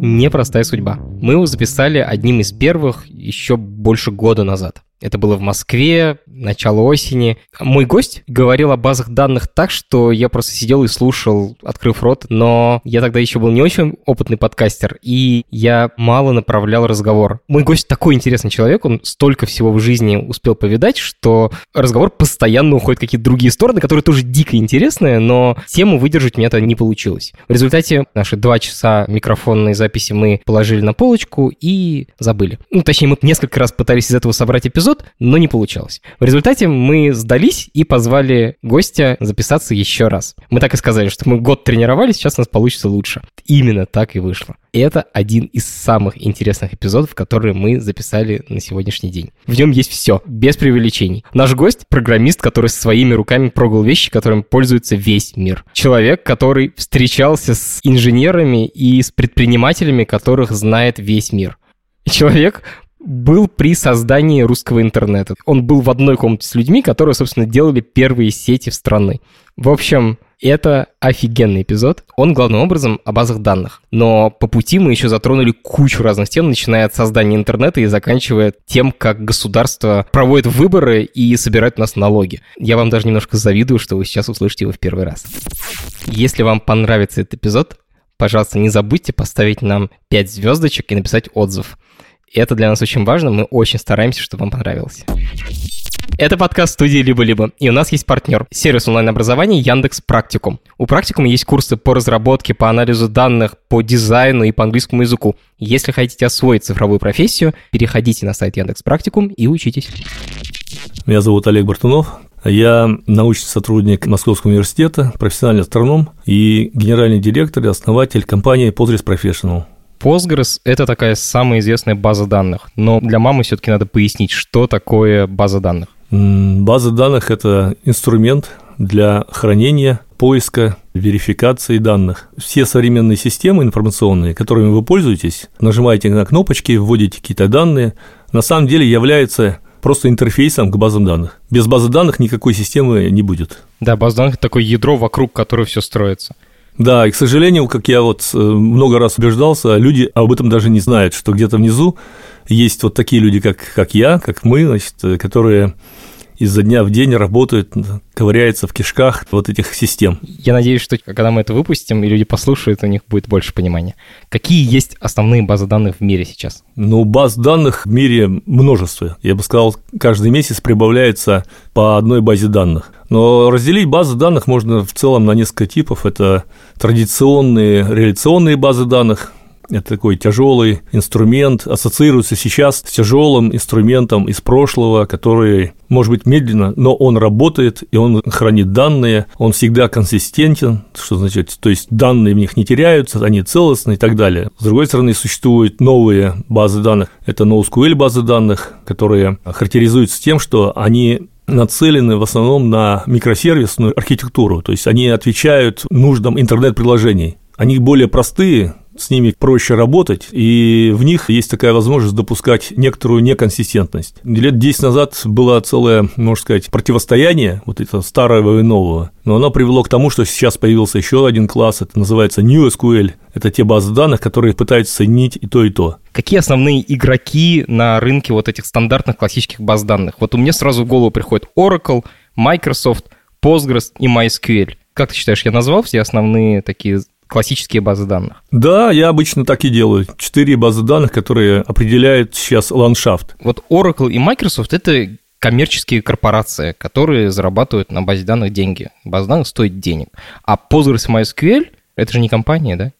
непростая судьба. Мы его записали одним из первых еще больше года назад. Это было в Москве, начало осени. Мой гость говорил о базах данных так, что я просто сидел и слушал, открыв рот, но я тогда еще был не очень опытный подкастер, и я мало направлял разговор. Мой гость такой интересный человек, он столько всего в жизни успел повидать, что разговор постоянно уходит в какие-то другие стороны, которые тоже дико интересные, но тему выдержать мне это не получилось. В результате наши два часа микрофонной записи мы положили на полочку и забыли. Ну, точнее, мы несколько раз пытались из этого собрать эпизод, эпизод, но не получалось. В результате мы сдались и позвали гостя записаться еще раз. Мы так и сказали, что мы год тренировались, сейчас у нас получится лучше. Именно так и вышло. И это один из самых интересных эпизодов, которые мы записали на сегодняшний день. В нем есть все, без преувеличений. Наш гость — программист, который своими руками прогал вещи, которыми пользуется весь мир. Человек, который встречался с инженерами и с предпринимателями, которых знает весь мир. Человек, был при создании русского интернета. Он был в одной комнате с людьми, которые, собственно, делали первые сети в страны. В общем, это офигенный эпизод. Он главным образом о базах данных. Но по пути мы еще затронули кучу разных тем, начиная от создания интернета и заканчивая тем, как государство проводит выборы и собирает у нас налоги. Я вам даже немножко завидую, что вы сейчас услышите его в первый раз. Если вам понравится этот эпизод, пожалуйста, не забудьте поставить нам 5 звездочек и написать отзыв. Это для нас очень важно, мы очень стараемся, чтобы вам понравилось. Это подкаст студии «Либо-либо», и у нас есть партнер – сервис онлайн-образования Яндекс Практикум. У Практикума есть курсы по разработке, по анализу данных, по дизайну и по английскому языку. Если хотите освоить цифровую профессию, переходите на сайт Яндекс Практикум и учитесь. Меня зовут Олег Бартунов. Я научный сотрудник Московского университета, профессиональный астроном и генеральный директор и основатель компании Postgres Professional. Postgres — это такая самая известная база данных, но для мамы все-таки надо пояснить, что такое база данных. База данных – это инструмент для хранения, поиска, верификации данных. Все современные системы информационные, которыми вы пользуетесь, нажимаете на кнопочки, вводите какие-то данные, на самом деле являются просто интерфейсом к базам данных. Без базы данных никакой системы не будет. Да, база данных – это такое ядро, вокруг которого все строится. Да, и, к сожалению, как я вот э, много раз убеждался, люди об этом даже не знают, что где-то внизу есть вот такие люди, как, как я, как мы, значит, э, которые изо дня в день работают, ковыряется в кишках вот этих систем. Я надеюсь, что когда мы это выпустим, и люди послушают, у них будет больше понимания. Какие есть основные базы данных в мире сейчас? Ну, баз данных в мире множество. Я бы сказал, каждый месяц прибавляется по одной базе данных. Но разделить базы данных можно в целом на несколько типов. Это традиционные реляционные базы данных, это такой тяжелый инструмент, ассоциируется сейчас с тяжелым инструментом из прошлого, который может быть медленно, но он работает, и он хранит данные, он всегда консистентен, что значит, то есть данные в них не теряются, они целостны и так далее. С другой стороны, существуют новые базы данных, это NoSQL базы данных, которые характеризуются тем, что они нацелены в основном на микросервисную архитектуру, то есть они отвечают нуждам интернет-приложений. Они более простые, с ними проще работать, и в них есть такая возможность допускать некоторую неконсистентность. Лет 10 назад было целое, можно сказать, противостояние вот это старого и нового, но оно привело к тому, что сейчас появился еще один класс, это называется New SQL, это те базы данных, которые пытаются соединить и то, и то. Какие основные игроки на рынке вот этих стандартных классических баз данных? Вот у меня сразу в голову приходит Oracle, Microsoft, Postgres и MySQL. Как ты считаешь, я назвал все основные такие классические базы данных. Да, я обычно так и делаю. Четыре базы данных, которые определяют сейчас ландшафт. Вот Oracle и Microsoft – это коммерческие корпорации, которые зарабатывают на базе данных деньги. База данных стоит денег. А Postgres MySQL – это же не компания, да?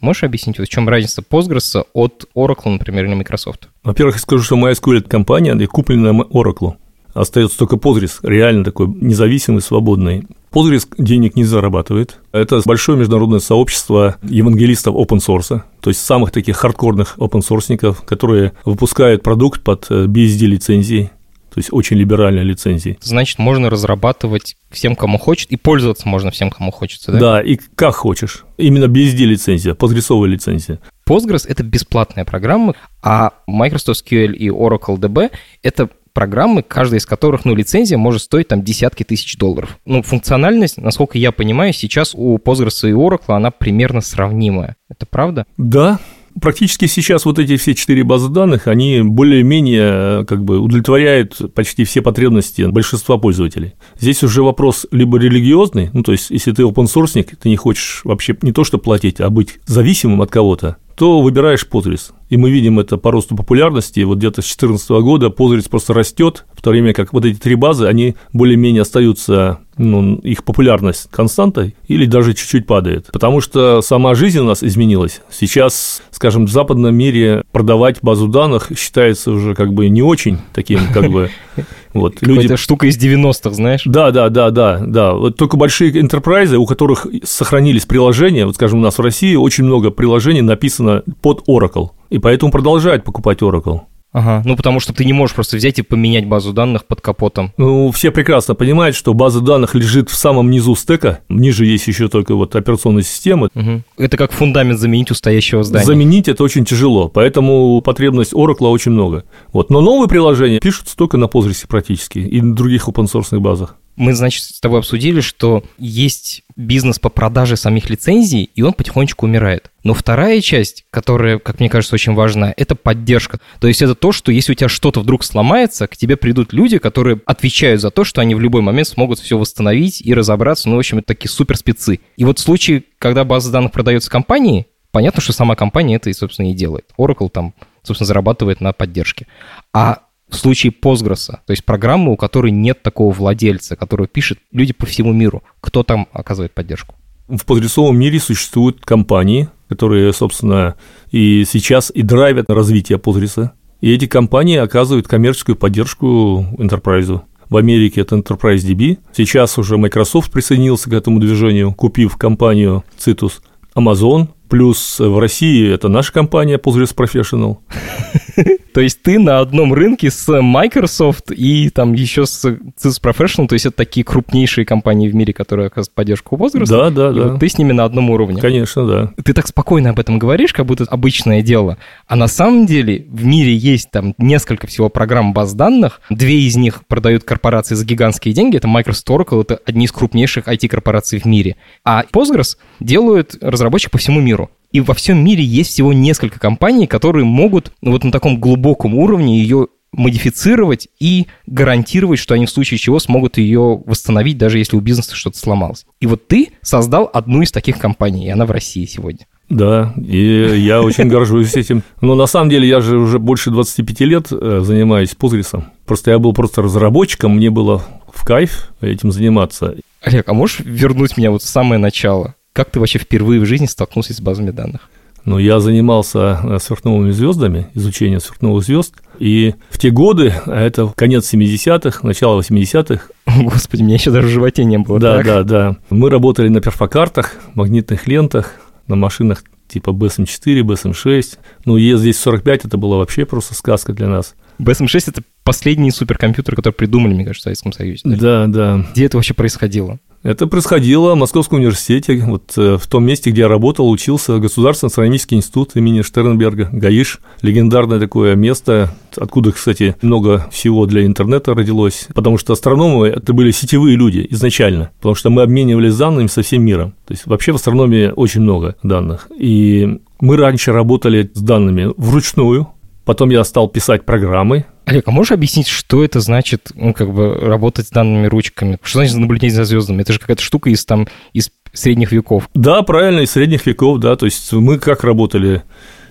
Можешь объяснить, вот в чем разница Postgres от Oracle, например, или Microsoft? Во-первых, я скажу, что MySQL – это компания, и куплена Oracle. Остается только Postgres, реально такой независимый, свободный. Postgres денег не зарабатывает. Это большое международное сообщество евангелистов open source, то есть самых таких хардкорных open sourceников, которые выпускают продукт под э, BSD лицензией, то есть очень либеральной лицензией. Значит, можно разрабатывать всем, кому хочет, и пользоваться можно всем, кому хочется, да? Да, и как хочешь. Именно BSD лицензия, Postgres лицензия. Postgres — это бесплатная программа, а Microsoft SQL и Oracle DB — это программы, каждая из которых, ну, лицензия может стоить там десятки тысяч долларов. Ну, функциональность, насколько я понимаю, сейчас у Postgres и Oracle она примерно сравнимая. Это правда? Да, Практически сейчас вот эти все четыре базы данных, они более-менее как бы удовлетворяют почти все потребности большинства пользователей. Здесь уже вопрос либо религиозный, ну то есть если ты open source, ты не хочешь вообще не то что платить, а быть зависимым от кого-то, то выбираешь Postgres. И мы видим это по росту популярности. Вот где-то с 2014 года Postgres просто растет, в то время как вот эти три базы, они более-менее остаются ну, их популярность константой или даже чуть-чуть падает. Потому что сама жизнь у нас изменилась. Сейчас, скажем, в западном мире продавать базу данных считается уже как бы не очень таким, как бы... Вот, люди... Это штука из 90-х, знаешь? Да, да, да, да, да. Вот только большие enterprise, у которых сохранились приложения, вот, скажем, у нас в России очень много приложений написано под Oracle, и поэтому продолжают покупать Oracle. Ага, ну потому что ты не можешь просто взять и поменять базу данных под капотом. Ну, все прекрасно понимают, что база данных лежит в самом низу стека, ниже есть еще только вот операционная система. Угу. Это как фундамент заменить у стоящего здания. Заменить это очень тяжело, поэтому потребность Oracle очень много. Вот. Но новые приложения пишутся только на Postgres практически и на других open source базах. Мы, значит, с тобой обсудили, что есть бизнес по продаже самих лицензий, и он потихонечку умирает. Но вторая часть, которая, как мне кажется, очень важна, это поддержка. То есть это то, что если у тебя что-то вдруг сломается, к тебе придут люди, которые отвечают за то, что они в любой момент смогут все восстановить и разобраться. Ну, в общем, это такие суперспецы. И вот в случае, когда база данных продается компании, понятно, что сама компания это, и, собственно, и делает. Oracle там, собственно, зарабатывает на поддержке. А в случае Postgres, то есть программы, у которой нет такого владельца, которую пишут люди по всему миру, кто там оказывает поддержку? В подрисовом мире существуют компании, которые, собственно, и сейчас и драйвят развитие Postgres. И эти компании оказывают коммерческую поддержку Enterprise. В Америке это Enterprise DB. Сейчас уже Microsoft присоединился к этому движению, купив компанию Citus. Amazon, плюс в России это наша компания Postgres Professional. То есть ты на одном рынке с Microsoft и там еще с CIS Professional, то есть это такие крупнейшие компании в мире, которые оказывают поддержку Postgres. Да, да, да. Вот ты с ними на одном уровне. Конечно, да. Ты так спокойно об этом говоришь, как будто обычное дело. А на самом деле в мире есть там несколько всего программ баз данных. Две из них продают корпорации за гигантские деньги. Это Microsoft Oracle, это одни из крупнейших IT-корпораций в мире. А Postgres делают разработчик по всему миру. И во всем мире есть всего несколько компаний, которые могут вот на таком глубоком уровне ее модифицировать и гарантировать, что они в случае чего смогут ее восстановить, даже если у бизнеса что-то сломалось. И вот ты создал одну из таких компаний, и она в России сегодня. Да, и я очень горжусь этим. Но на самом деле я же уже больше 25 лет э, занимаюсь Postgres. Просто я был просто разработчиком, мне было в кайф этим заниматься. Олег, а можешь вернуть меня вот в самое начало? Как ты вообще впервые в жизни столкнулся с базами данных? Ну, я занимался э, сверхновыми звездами, изучением сверхновых звезд, и в те годы, а это конец 70-х, начало 80-х. Господи, меня еще даже в животе не было. Да, так? да, да. Мы работали на перфокартах, магнитных лентах, на машинах типа BSM-4, BSM-6. Ну, ES-245 это была вообще просто сказка для нас. BSM-6 — это последний суперкомпьютер, который придумали, мне кажется, в Советском Союзе. Да, да. Где это вообще происходило? Это происходило в Московском университете, вот э, в том месте, где я работал, учился Государственный астрономический институт имени Штернберга, ГАИШ, легендарное такое место, откуда, кстати, много всего для интернета родилось, потому что астрономы – это были сетевые люди изначально, потому что мы обменивались данными со всем миром, то есть вообще в астрономии очень много данных, и мы раньше работали с данными вручную, Потом я стал писать программы. Олег, а можешь объяснить, что это значит, ну, как бы, работать с данными ручками? Что значит наблюдение за звездами? Это же какая-то штука из, там, из средних веков. Да, правильно, из средних веков, да. То есть мы как работали?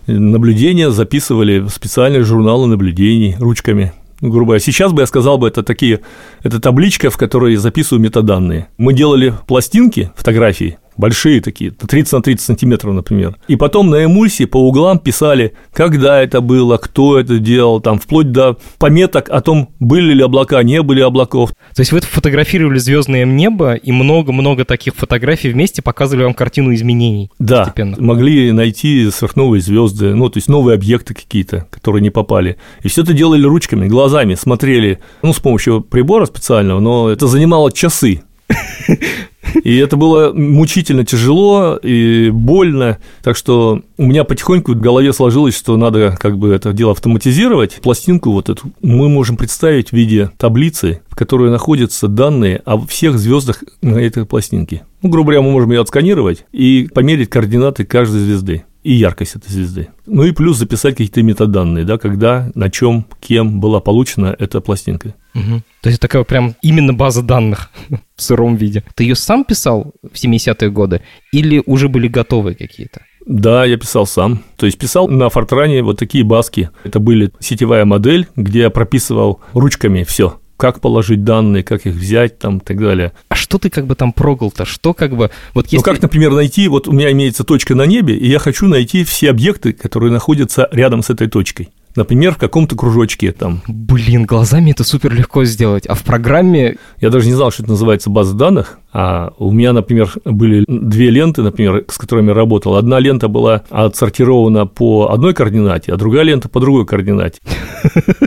Наблюдения записывали в специальные журналы наблюдений ручками грубо говоря. Сейчас бы я сказал бы, это такие, это табличка, в которой записываю метаданные. Мы делали пластинки, фотографии, большие такие, 30 на 30 сантиметров, например. И потом на эмульсии по углам писали, когда это было, кто это делал, там, вплоть до пометок о том, были ли облака, не были облаков. То есть вы фотографировали звездное небо, и много-много таких фотографий вместе показывали вам картину изменений да, постепенно. могли найти сверхновые звезды, ну, то есть новые объекты какие-то, которые не попали. И все это делали ручками, глазами, смотрели, ну, с помощью прибора специального, но это занимало часы. И это было мучительно тяжело и больно, так что у меня потихоньку в голове сложилось, что надо как бы это дело автоматизировать. Пластинку вот эту мы можем представить в виде таблицы, в которой находятся данные о всех звездах на этой пластинке. Ну, грубо говоря, мы можем ее отсканировать и померить координаты каждой звезды и яркость этой звезды. Ну и плюс записать какие-то метаданные, да, когда, на чем, кем была получена эта пластинка. Угу. То есть такая прям именно база данных в сыром виде. Ты ее сам писал в 70-е годы или уже были готовые какие-то? Да, я писал сам. То есть писал на Фортране вот такие баски. Это были сетевая модель, где я прописывал ручками все как положить данные, как их взять там и так далее. А что ты как бы там прогал-то? Что как бы... Вот если... Ну, как, например, найти... Вот у меня имеется точка на небе, и я хочу найти все объекты, которые находятся рядом с этой точкой. Например, в каком-то кружочке там. Блин, глазами это супер легко сделать, а в программе... Я даже не знал, что это называется база данных, а у меня, например, были две ленты, например, с которыми я работал. Одна лента была отсортирована по одной координате, а другая лента по другой координате.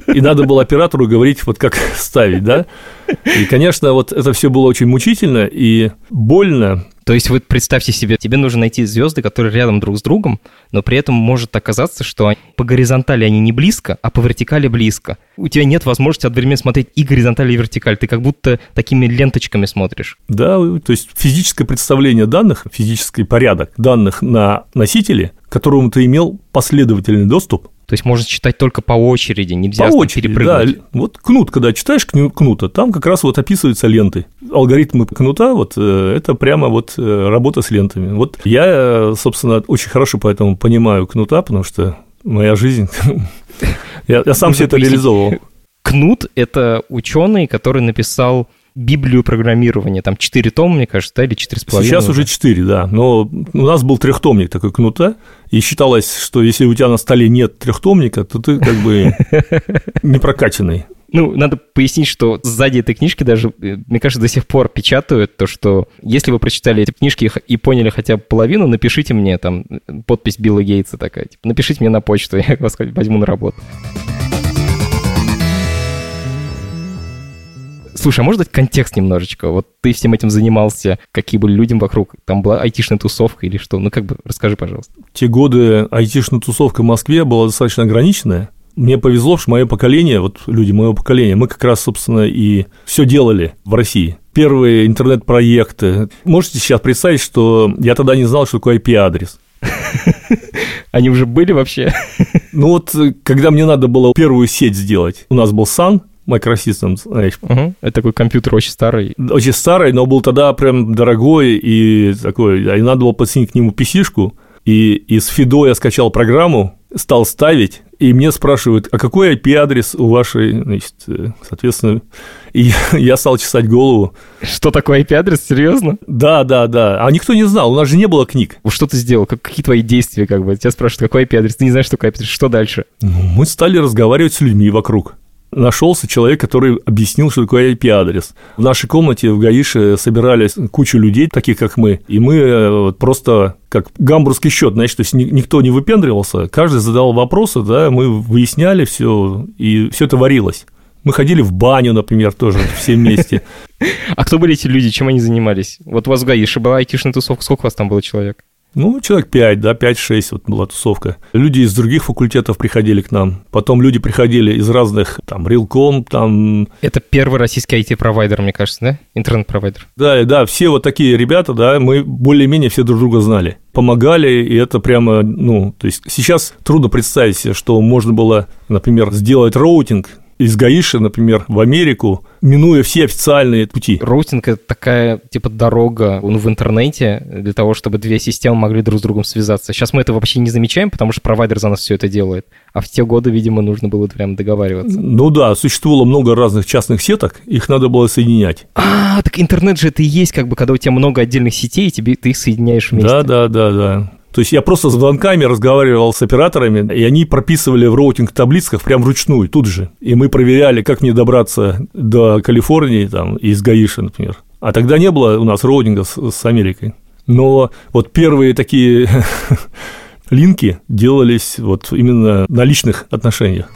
И надо было оператору говорить, вот как ставить, да? И, конечно, вот это все было очень мучительно и больно, то есть вы представьте себе, тебе нужно найти звезды, которые рядом друг с другом, но при этом может оказаться, что по горизонтали они не близко, а по вертикали близко. У тебя нет возможности одновременно смотреть и горизонталь, и вертикаль. Ты как будто такими ленточками смотришь. Да, то есть физическое представление данных, физический порядок данных на носителе, к которому ты имел последовательный доступ, то есть можно читать только по очереди, нельзя по очереди, перепрыгнуть. Да. Вот кнут, когда читаешь кнута, там как раз вот описываются ленты. Алгоритмы кнута, вот э, это прямо вот э, работа с лентами. Вот я, собственно, очень хорошо поэтому понимаю кнута, потому что моя жизнь, я, я сам все это реализовывал. Кнут – это ученый, который написал Библию программирования. Там 4 тома, мне кажется, да, или 4,5? Сейчас уже 4, да. Но у нас был трехтомник такой кнута, и считалось, что если у тебя на столе нет трехтомника, то ты как бы не прокачанный. Ну, надо пояснить, что сзади этой книжки даже, э, мне кажется, до сих пор печатают то, что если вы прочитали эти книжки и поняли хотя бы половину, напишите мне там подпись Билла Гейтса такая, типа, напишите мне на почту, я вас возьму на работу. Слушай, а может дать контекст немножечко? Вот ты всем этим занимался, какие были люди вокруг? Там была айтишная тусовка или что? Ну, как бы, расскажи, пожалуйста. Те годы айтишная тусовка в Москве была достаточно ограниченная. Мне повезло, что мое поколение, вот люди моего поколения, мы как раз, собственно, и все делали в России. Первые интернет-проекты. Можете сейчас представить, что я тогда не знал, что такое IP-адрес. Они уже были вообще? Ну вот, когда мне надо было первую сеть сделать, у нас был сан, Microsystems. Знаешь. Угу. Это такой компьютер очень старый. Очень старый, но был тогда прям дорогой и такой, и надо было подсоединить к нему PC-шку, и из Фидо я скачал программу, стал ставить, и мне спрашивают, а какой IP-адрес у вашей, значит, э, соответственно, и я стал чесать голову. Что такое IP-адрес, серьезно? Да, да, да, а никто не знал, у нас же не было книг. Что ты сделал, как, какие твои действия, как бы, тебя спрашивают, какой IP-адрес, ты не знаешь, что такое IP-адрес, что дальше? Ну, мы стали разговаривать с людьми вокруг нашелся человек, который объяснил, что такое IP-адрес. В нашей комнате в Гаише собирались кучу людей, таких как мы, и мы э, просто как гамбургский счет, значит, то есть никто не выпендривался, каждый задал вопросы, да, мы выясняли все, и все это варилось. Мы ходили в баню, например, тоже все вместе. А кто были эти люди, чем они занимались? Вот у вас в Гаише была айтишная тусовка, сколько у вас там было человек? Ну, человек 5, да, 5-6 вот была тусовка. Люди из других факультетов приходили к нам. Потом люди приходили из разных, там, Рилком, там... Это первый российский IT-провайдер, мне кажется, да? Интернет-провайдер. Да, да, все вот такие ребята, да, мы более-менее все друг друга знали. Помогали, и это прямо, ну, то есть сейчас трудно представить себе, что можно было, например, сделать routing из ГАИШа, например, в Америку, минуя все официальные пути. Routing — это такая, типа, дорога ну, в интернете для того, чтобы две системы могли друг с другом связаться. Сейчас мы это вообще не замечаем, потому что провайдер за нас все это делает. А в те годы, видимо, нужно было прям договариваться. Ну да, существовало много разных частных сеток, их надо было соединять. А, так интернет же это и есть, как бы, когда у тебя много отдельных сетей, и тебе, ты их соединяешь вместе. Да, да, да, да. То есть я просто с звонками разговаривал с операторами, и они прописывали в роутинг-таблицах прям вручную, тут же. И мы проверяли, как мне добраться до Калифорнии там, из Гаиши, например. А тогда не было у нас роутинга с, с Америкой. Но вот первые такие линки делались вот именно на личных отношениях.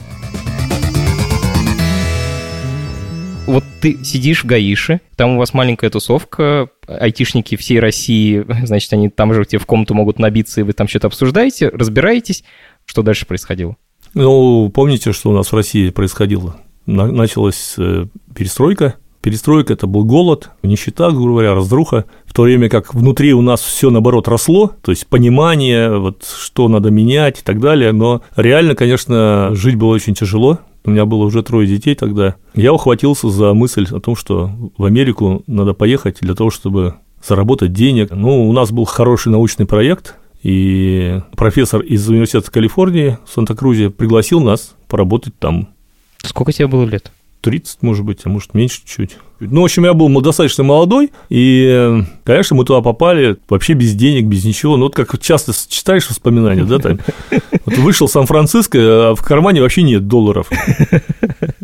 Вот ты сидишь в Гаише, там у вас маленькая тусовка, айтишники всей России, значит, они там же тебе в комнату могут набиться, и вы там что-то обсуждаете, разбираетесь. Что дальше происходило? Ну, помните, что у нас в России происходило? Началась э, перестройка, Перестройка – это был голод, нищета, грубо говоря, разруха, в то время как внутри у нас все, наоборот, росло, то есть понимание, вот, что надо менять и так далее, но реально, конечно, жить было очень тяжело, у меня было уже трое детей тогда. Я ухватился за мысль о том, что в Америку надо поехать для того, чтобы заработать денег. Ну, у нас был хороший научный проект, и профессор из Университета Калифорнии в Санта-Крузе пригласил нас поработать там. Сколько тебе было лет? 30, может быть, а может меньше чуть. Ну, в общем, я был достаточно молодой, и, конечно, мы туда попали вообще без денег, без ничего. Ну, вот как часто читаешь воспоминания, да, там, вот вышел Сан-Франциско, а в кармане вообще нет долларов.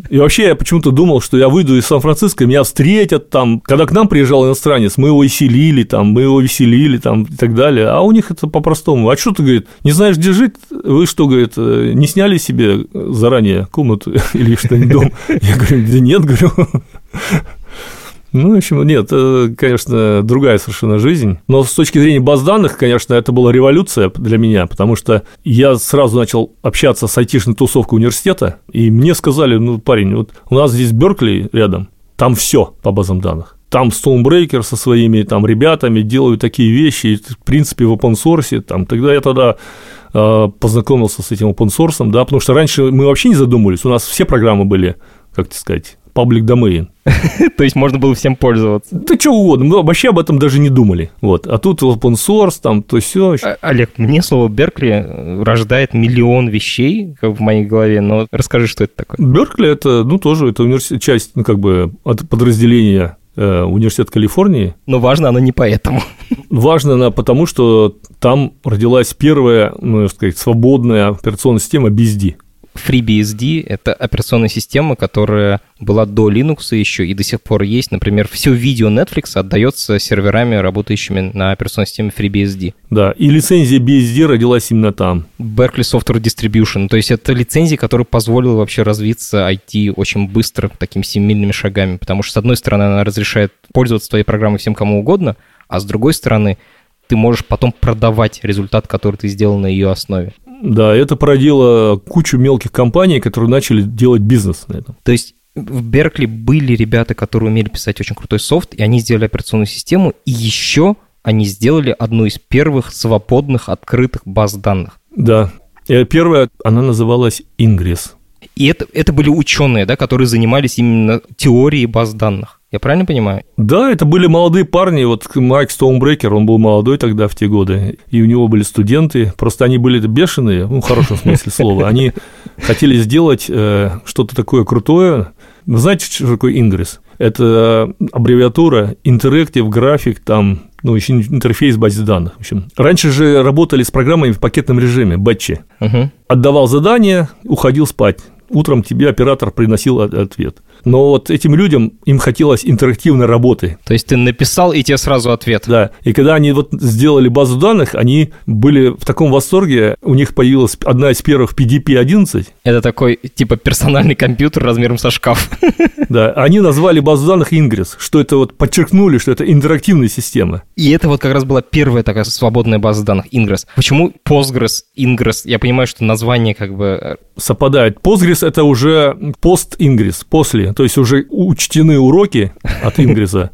И вообще я почему-то думал, что я выйду из Сан-Франциско, меня встретят там. Когда к нам приезжал иностранец, мы его веселили, там, мы его веселили там и так далее. А у них это по-простому. А что ты, говорит, не знаешь, где жить? Вы что, говорит, не сняли себе заранее комнату или что-нибудь дом? Я говорю, да нет, говорю. Ну, в общем, нет, конечно, другая совершенно жизнь. Но с точки зрения баз данных, конечно, это была революция для меня, потому что я сразу начал общаться с айтишной тусовкой университета, и мне сказали, ну, парень, вот у нас здесь Беркли рядом, там все по базам данных. Там Stonebreaker со своими там ребятами делают такие вещи, в принципе, в open source. Там, тогда я тогда э, познакомился с этим open source, да, потому что раньше мы вообще не задумывались, у нас все программы были, как сказать, public domain. То есть можно было всем пользоваться. Да что угодно, мы вообще об этом даже не думали. Вот. А тут open source, там, то все. А, Олег, мне слово Беркли э, рождает миллион вещей в моей голове, но расскажи, что это такое. Беркли это, ну, тоже это университет, часть, ну, как бы, от подразделения э, Университет Калифорнии. Но важно оно не поэтому. Важно она потому, что там родилась первая, ну, сказать, свободная операционная система BSD. FreeBSD — это операционная система, которая была до Linux еще и до сих пор есть. Например, все видео Netflix отдается серверами, работающими на операционной системе FreeBSD. Да, и лицензия BSD родилась именно там. Berkeley Software Distribution. То есть это лицензия, которая позволила вообще развиться IT очень быстро, такими семимильными шагами. Потому что, с одной стороны, она разрешает пользоваться твоей программой всем кому угодно, а с другой стороны, ты можешь потом продавать результат, который ты сделал на ее основе. Да, это породило кучу мелких компаний, которые начали делать бизнес на этом. То есть в Беркли были ребята, которые умели писать очень крутой софт, и они сделали операционную систему, и еще они сделали одну из первых свободных открытых баз данных. Да. И первая, она называлась Ingress. И это, это были ученые, да, которые занимались именно теорией баз данных. Я правильно понимаю? Да, это были молодые парни. Вот Майк Стоунбрекер, он был молодой тогда в те годы, и у него были студенты. Просто они были бешеные, ну, в хорошем смысле слова. Они хотели сделать э, что-то такое крутое. Вы знаете, что такое Ingress? Это аббревиатура Interactive Graphic, там, ну, еще интерфейс базы данных. В общем, раньше же работали с программами в пакетном режиме, бэтчи. Угу. Отдавал задание, уходил спать утром тебе оператор приносил ответ. Но вот этим людям им хотелось интерактивной работы. То есть ты написал, и тебе сразу ответ. Да. И когда они вот сделали базу данных, они были в таком восторге. У них появилась одна из первых PDP-11. Это такой, типа, персональный компьютер размером со шкаф. Да. Они назвали базу данных Ingress, что это вот подчеркнули, что это интерактивная система. И это вот как раз была первая такая свободная база данных Ingress. Почему Postgres, Ingress? Я понимаю, что название как бы... Э, Совпадает. Postgres – это уже пост-Ingress, после то есть уже учтены уроки от Ингриса,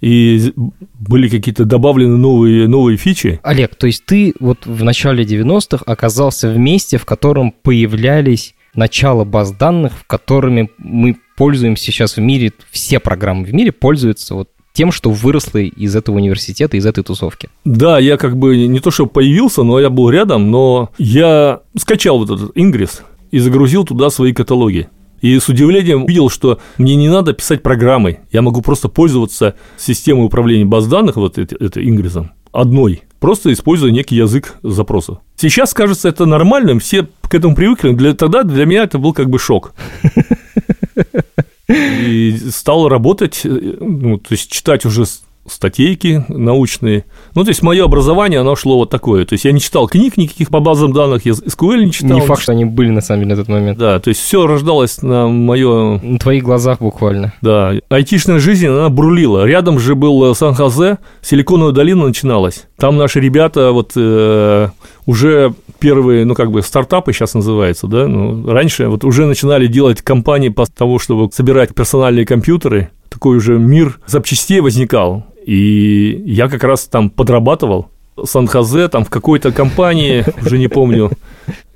и были какие-то добавлены новые, новые фичи. Олег, то есть ты вот в начале 90-х оказался в месте, в котором появлялись начало баз данных, которыми мы пользуемся сейчас в мире, все программы в мире пользуются вот тем, что выросло из этого университета, из этой тусовки. Да, я как бы не то, что появился, но я был рядом, но я скачал вот этот Ингрис и загрузил туда свои каталоги. И с удивлением видел, что мне не надо писать программы, я могу просто пользоваться системой управления баз данных, вот это, это Ингрисом, одной, просто используя некий язык запроса. Сейчас кажется это нормальным, все к этому привыкли, для, тогда для меня это был как бы шок. И стал работать, э, ну, то есть читать уже статейки научные. Ну, то есть, мое образование, оно шло вот такое. То есть, я не читал книг никаких по базам данных, я SQL не читал. Не факт, что они были, на самом деле, на тот момент. Да, то есть, все рождалось на мое... На твоих глазах буквально. Да. Айтишная жизнь, она бурлила. Рядом же был Сан-Хозе, Силиконовая долина начиналась. Там наши ребята вот э, уже первые, ну, как бы, стартапы сейчас называется, да, ну, раньше вот уже начинали делать компании по тому, чтобы собирать персональные компьютеры, такой уже мир запчастей возникал. И я как раз там подрабатывал Сан-Хозе, там в какой-то компании, уже не помню,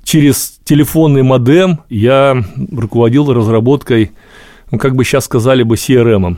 через телефонный модем я руководил разработкой, ну, как бы сейчас сказали бы, CRM.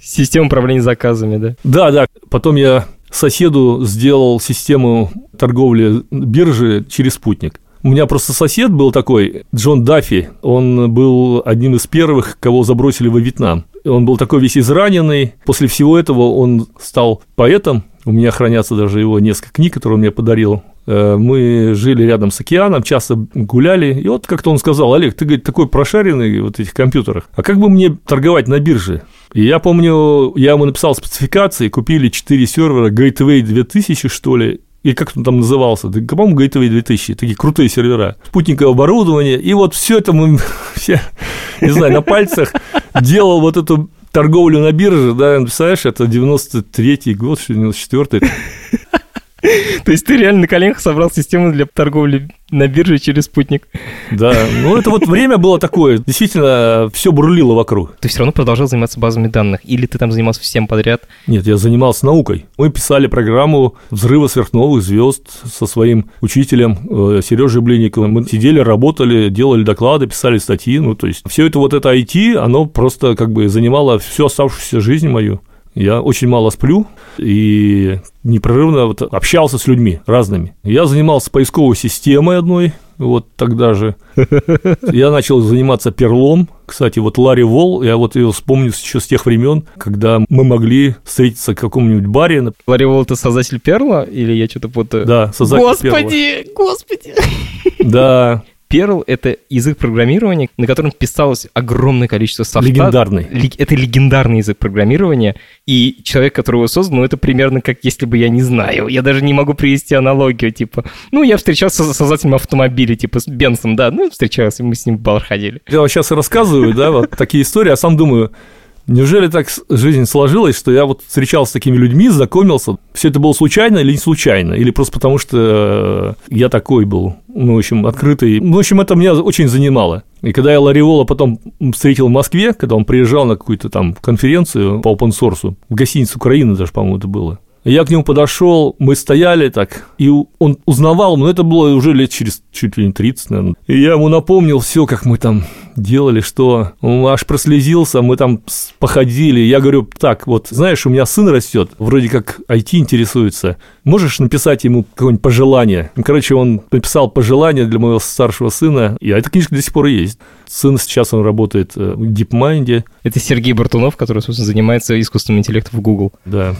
Система управления заказами, да? Да, да. Потом я соседу сделал систему торговли биржи через спутник. У меня просто сосед был такой, Джон Даффи, он был одним из первых, кого забросили во Вьетнам. Он был такой весь израненный. После всего этого он стал поэтом. У меня хранятся даже его несколько книг, которые он мне подарил. Э, мы жили рядом с океаном, часто гуляли. И вот как-то он сказал, Олег, ты, говорит, такой прошаренный вот этих компьютерах. А как бы мне торговать на бирже? И я помню, я ему написал спецификации, купили 4 сервера Gateway 2000, что ли, и как он там назывался, да, по-моему, Gateway 2000, такие крутые сервера, спутниковое оборудование, и вот все это мы все, не знаю, на пальцах делал вот эту торговлю на бирже, да, представляешь, это 93-й год, 94-й. То есть ты реально на коленях собрал систему для торговли на бирже через спутник. Да, ну это вот время было такое, действительно, все бурлило вокруг. Ты все равно продолжал заниматься базами данных, или ты там занимался всем подряд? Нет, я занимался наукой. Мы писали программу взрыва сверхновых звезд со своим учителем э, Сережей Блинниковым. Мы сидели, работали, делали доклады, писали статьи. Ну, то есть все это вот это IT, оно просто как бы занимало всю оставшуюся жизнь мою. Я очень мало сплю и непрерывно вот общался с людьми разными. Я занимался поисковой системой одной, вот тогда же. Я начал заниматься перлом. Кстати, вот Ларри Волл, я вот ее вспомню еще с тех времен, когда мы могли встретиться в каком-нибудь баре. Ларри Волл – это создатель перла? Или я что-то путаю? Да, создатель Господи, перла. господи! Да, Perl — это язык программирования, на котором писалось огромное количество софта. Легендарный. Это легендарный язык программирования, и человек, который его создал, ну, это примерно как если бы я не знаю. Я даже не могу привести аналогию, типа, ну, я встречался с создателем автомобиля, типа, с Бенсом, да, ну, встречался, мы с ним в бар ходили. Я сейчас рассказываю, да, вот такие истории, а сам думаю, Неужели так жизнь сложилась, что я вот встречался с такими людьми, знакомился? Все это было случайно или не случайно? Или просто потому, что э, я такой был, ну, в общем, открытый. Ну, в общем, это меня очень занимало. И когда я Лариола потом встретил в Москве, когда он приезжал на какую-то там конференцию по open source, в гостинице Украины даже, по-моему, это было, я к нему подошел, мы стояли так, и он узнавал, но это было уже лет через чуть ли не 30, наверное. И я ему напомнил все, как мы там делали, что он аж прослезился, мы там походили. Я говорю, так, вот, знаешь, у меня сын растет, вроде как IT интересуется, можешь написать ему какое-нибудь пожелание? Короче, он написал пожелание для моего старшего сына, и эта книжка до сих пор есть. Сын сейчас он работает э, в DeepMind. Это Сергей Бартунов, который, собственно, занимается искусственным интеллектом в Google. Да.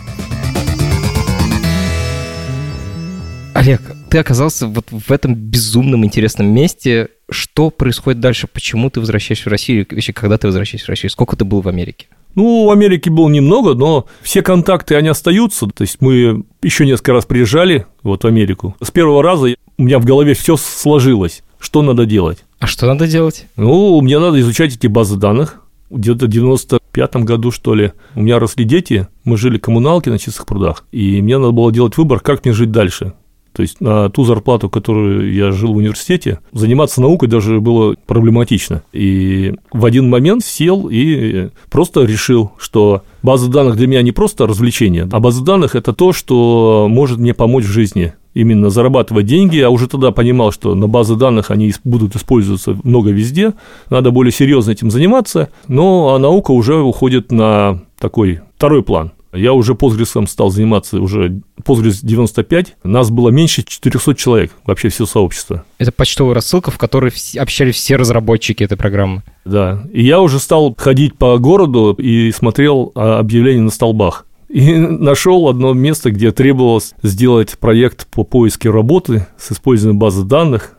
Олег, ты оказался вот в этом безумном интересном месте. Что происходит дальше? Почему ты возвращаешься в Россию? Вообще, когда ты возвращаешься в Россию? Сколько ты был в Америке? Ну, в Америке было немного, но все контакты, они остаются. То есть мы еще несколько раз приезжали вот в Америку. С первого раза у меня в голове все сложилось. Что надо делать? А что надо делать? Ну, мне надо изучать эти базы данных. Где-то в 95 году, что ли, у меня росли дети, мы жили в коммуналке на чистых прудах, и мне надо было делать выбор, как мне жить дальше. То есть на ту зарплату, которую я жил в университете, заниматься наукой даже было проблематично. И в один момент сел и просто решил, что база данных для меня не просто развлечение, а база данных – это то, что может мне помочь в жизни. именно зарабатывать деньги, а уже тогда понимал, что на базы данных они будут использоваться много везде, надо более серьезно этим заниматься, но а наука уже уходит на такой второй план. Я уже Postgres стал заниматься уже Postgres 95. Нас было меньше 400 человек, вообще все сообщество. Это почтовая рассылка, в которой общались все разработчики этой программы. Да. И я уже стал ходить по городу и смотрел а, объявления на столбах. И нашел одно место, где требовалось сделать проект по поиску работы с использованием базы данных.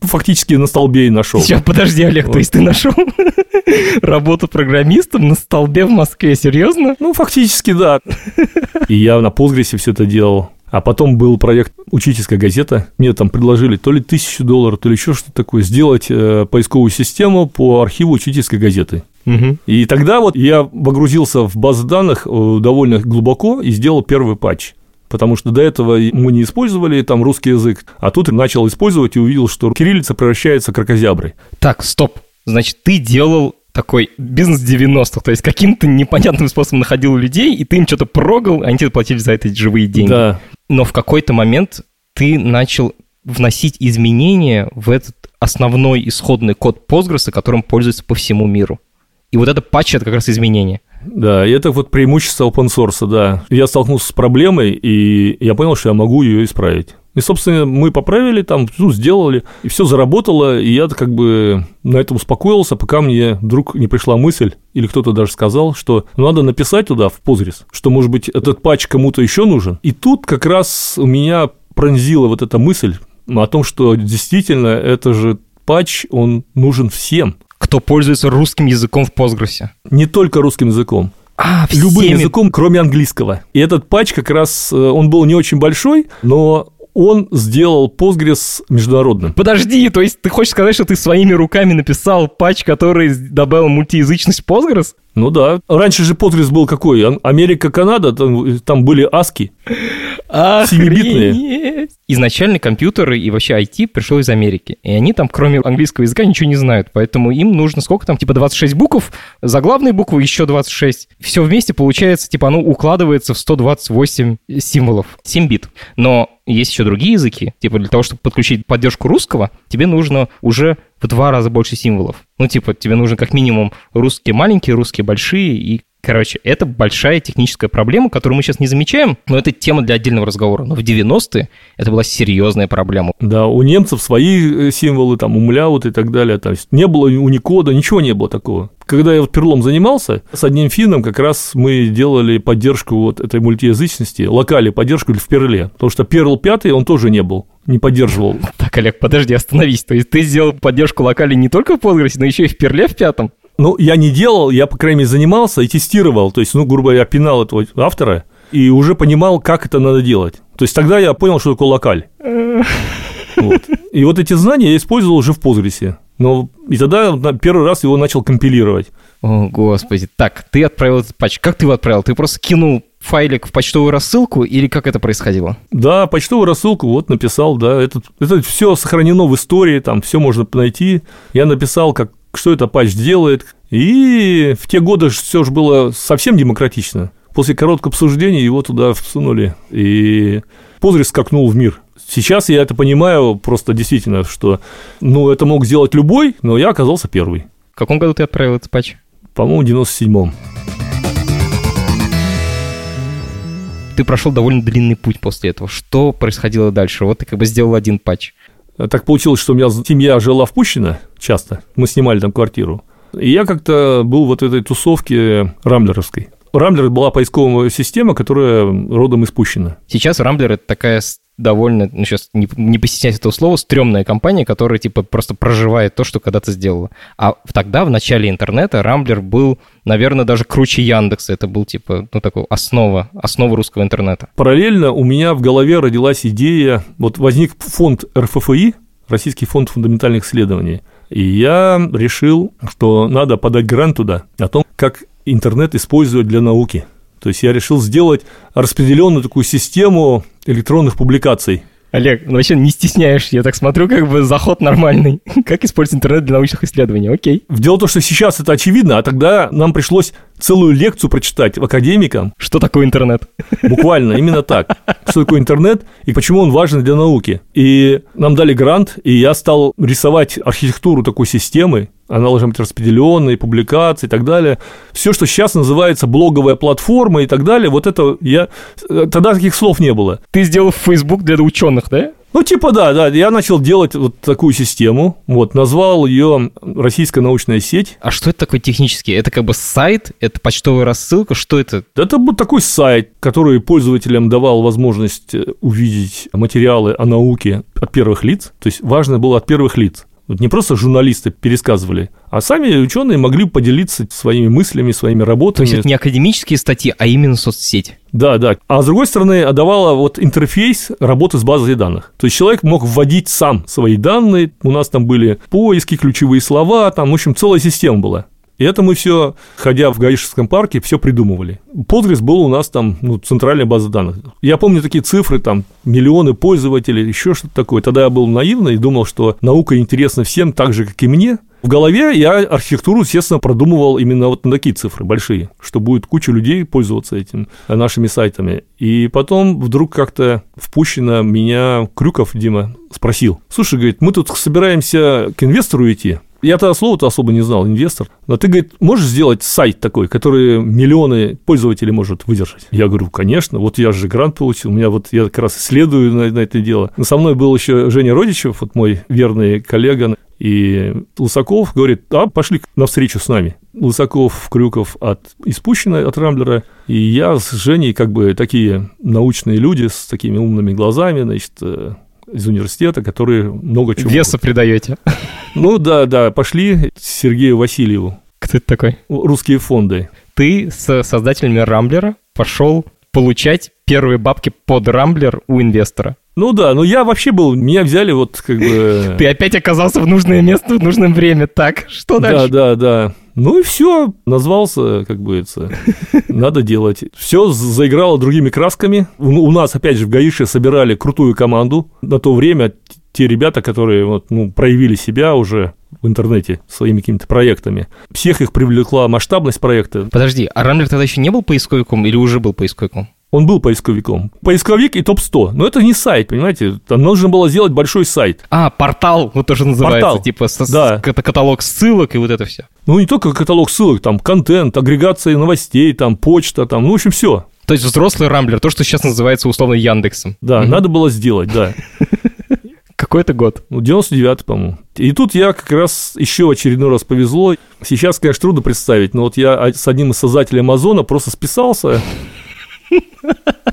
Фактически на столбе и нашел. Сейчас, подожди, Олег, вот. то есть ты нашел работу программистом на столбе в Москве, серьезно? Ну, фактически, да. И я на Postgres все это делал. А потом был проект «Учительская газета». Мне там предложили то ли тысячу долларов, то ли еще что-то такое, сделать э, поисковую систему по архиву учительской газеты. Угу. И тогда вот я погрузился в базы данных э, довольно глубоко и сделал первый патч потому что до этого мы не использовали там русский язык, а тут начал использовать и увидел, что кириллица превращается в кракозябры. Так, стоп. Значит, ты делал такой бизнес 90-х, то есть каким-то непонятным способом находил людей, и ты им что-то прогал, а они тебе платили за это живые деньги. Да. Но в какой-то момент ты начал вносить изменения в этот основной исходный код Postgres, которым пользуются по всему миру. И вот это патч — это как раз изменение. Да, и это вот преимущество open source, да. Я столкнулся с проблемой, и я понял, что я могу ее исправить. И, собственно, мы поправили там, ну, сделали, и все заработало, и я как бы на этом успокоился, пока мне вдруг не пришла мысль, или кто-то даже сказал, что надо написать туда, в Postgres, что, может быть, этот патч кому-то еще нужен. И тут как раз у меня пронзила вот эта мысль о том, что действительно это же патч, он нужен всем. Кто пользуется русским языком в Postgres? Не только русским языком. А, Любым языком, кроме английского. И этот патч как раз, э, он был не очень большой, но он сделал Postgres международным. Подожди, то есть ты хочешь сказать, что ты своими руками написал патч, который добавил мультиязычность Postgres? Ну да. Раньше же Postgres был какой? Америка, Канада, там, там были аски. Семибитные. Изначально компьютеры и вообще IT пришел из Америки. И они там, кроме английского языка, ничего не знают. Поэтому им нужно сколько там, типа 26 букв, заглавные буквы еще 26. Все вместе получается, типа оно укладывается в 128 символов. 7 бит. Но есть еще другие языки. Типа для того, чтобы подключить поддержку русского, тебе нужно уже в два раза больше символов. Ну, типа, тебе нужно как минимум русские маленькие, русские большие и Короче, это большая техническая проблема, которую мы сейчас не замечаем, но это тема для отдельного разговора. Но в 90-е это была серьезная проблема. Да, у немцев свои э, символы, там, умляут и так далее. То есть не было уникода, ничего не было такого. Когда я вот перлом занимался, с одним финном как раз мы делали поддержку вот этой мультиязычности, локали поддержку в перле, потому что перл 5 он тоже не был не поддерживал. Так, Олег, подожди, остановись. То есть ты сделал поддержку локали не только в Postgres, но еще и в перле в пятом? Ну, я не делал, я, по крайней мере, занимался и тестировал. То есть, ну, грубо говоря, пинал этого автора и уже понимал, как это надо делать. То есть, тогда я понял, что такое локаль. Вот. И вот эти знания я использовал уже в Postgres. Но и тогда первый раз его начал компилировать. О, господи. Так, ты отправил этот патч. Как ты его отправил? Ты просто кинул файлик в почтовую рассылку или как это происходило? Да, почтовую рассылку вот написал, да. Это, это все сохранено в истории, там все можно найти. Я написал, как что это патч делает. И в те годы все же было совсем демократично. После короткого обсуждения его туда всунули, и Позрис скакнул в мир. Сейчас я это понимаю просто действительно, что ну, это мог сделать любой, но я оказался первый. В каком году ты отправил этот патч? По-моему, в 97-м. Ты прошел довольно длинный путь после этого. Что происходило дальше? Вот ты как бы сделал один патч. Так получилось, что у меня семья жила в Пущино часто. Мы снимали там квартиру. И я как-то был вот в этой тусовке рамблеровской. Рамблер была поисковая система, которая родом из Пущино. Сейчас Рамблер – это такая довольно, ну сейчас не, не постесняюсь этого слова, стрёмная компания, которая типа просто проживает то, что когда-то сделала. А тогда, в начале интернета, Рамблер был, наверное, даже круче Яндекса. Это был типа, ну такой основа, основа русского интернета. Параллельно у меня в голове родилась идея, вот возник фонд РФФИ, Российский фонд фундаментальных исследований, и я решил, что надо подать грант туда о том, как интернет использовать для науки. То есть я решил сделать распределенную такую систему электронных публикаций. Олег, ну вообще не стесняешься, я так смотрю, как бы заход нормальный. Как использовать интернет для научных исследований, окей. Дело в том, что сейчас это очевидно, а тогда нам пришлось целую лекцию прочитать академикам. Что такое интернет? Буквально, именно так. Что такое интернет и почему он важен для науки. И нам дали грант, и я стал рисовать архитектуру такой системы, она должна быть распределенной, публикации и так далее. Все, что сейчас называется блоговая платформа и так далее, вот это я... Тогда таких слов не было. Ты сделал Facebook для ученых, да? Ну, типа, да, да, я начал делать вот такую систему, вот, назвал ее «Российская научная сеть». А что это такое технически? Это как бы сайт, это почтовая рассылка, что это? Это был такой сайт, который пользователям давал возможность э, увидеть материалы о науке от первых лиц, то есть важно было от первых лиц. Вот не просто журналисты пересказывали, а сами ученые могли поделиться своими мыслями, своими работами. То есть это не академические статьи, а именно соцсеть. Да, да. А с другой стороны, давала вот интерфейс работы с базой данных. То есть человек мог вводить сам свои данные. У нас там были поиски, ключевые слова, там, в общем, целая система была. И это мы все, ходя в Гаишевском парке, все придумывали. Postgres был у нас там ну, центральная база данных. Я помню такие цифры, там миллионы пользователей, еще что-то такое. Тогда я был наивный и думал, что наука интересна всем так же, как и мне. В голове я архитектуру, естественно, продумывал именно вот на такие цифры большие, что будет куча людей пользоваться этим э, нашими сайтами. И потом вдруг как-то впущено меня Крюков Дима спросил, слушай, говорит, мы тут собираемся к инвестору идти, я тогда слова-то особо не знал, инвестор. Но ты, говорит, можешь сделать сайт такой, который миллионы пользователей может выдержать? Я говорю, конечно, вот я же грант получил, у меня вот, я как раз исследую на, на это дело. Но со мной был еще Женя Родичев, вот мой верный коллега, и Лысаков говорит, а, пошли на встречу с нами. Лысаков, Крюков от Испущина, от Рамблера, и я с Женей как бы такие научные люди с такими умными глазами, значит, э, из университета, которые много чего... Веса придаете. Ну да, да, пошли Сергею Васильеву. Кто это такой? Русские фонды. Ты с создателями Рамблера пошел получать первые бабки под Рамблер у инвестора. Ну да, ну я вообще был, меня взяли вот как бы... Ты опять оказался в нужное место в нужное время. Так, что дальше? Да, да, да. Ну и все, назвался, как бы это, надо делать. Все заиграло другими красками. У нас, опять же, в Гаише собирали крутую команду. На то время те ребята, которые вот, ну, проявили себя уже в интернете своими какими-то проектами. Всех их привлекла масштабность проекта. Подожди, а Рамблер тогда еще не был поисковиком или уже был поисковиком? Он был поисковиком. Поисковик и топ-100. Но это не сайт, понимаете? Там нужно было сделать большой сайт. А, портал, вот тоже называется. Портал, типа со, да. каталог ссылок и вот это все. Ну, не только каталог ссылок, там контент, агрегация новостей, там почта, там, ну, в общем, все. То есть взрослый рамблер, то, что сейчас называется условно Яндексом. Да, угу. надо было сделать, да. Какой это год? Ну, 99 по-моему. И тут я как раз еще очередной раз повезло. Сейчас, конечно, трудно представить, но вот я с одним из создателей Амазона просто списался.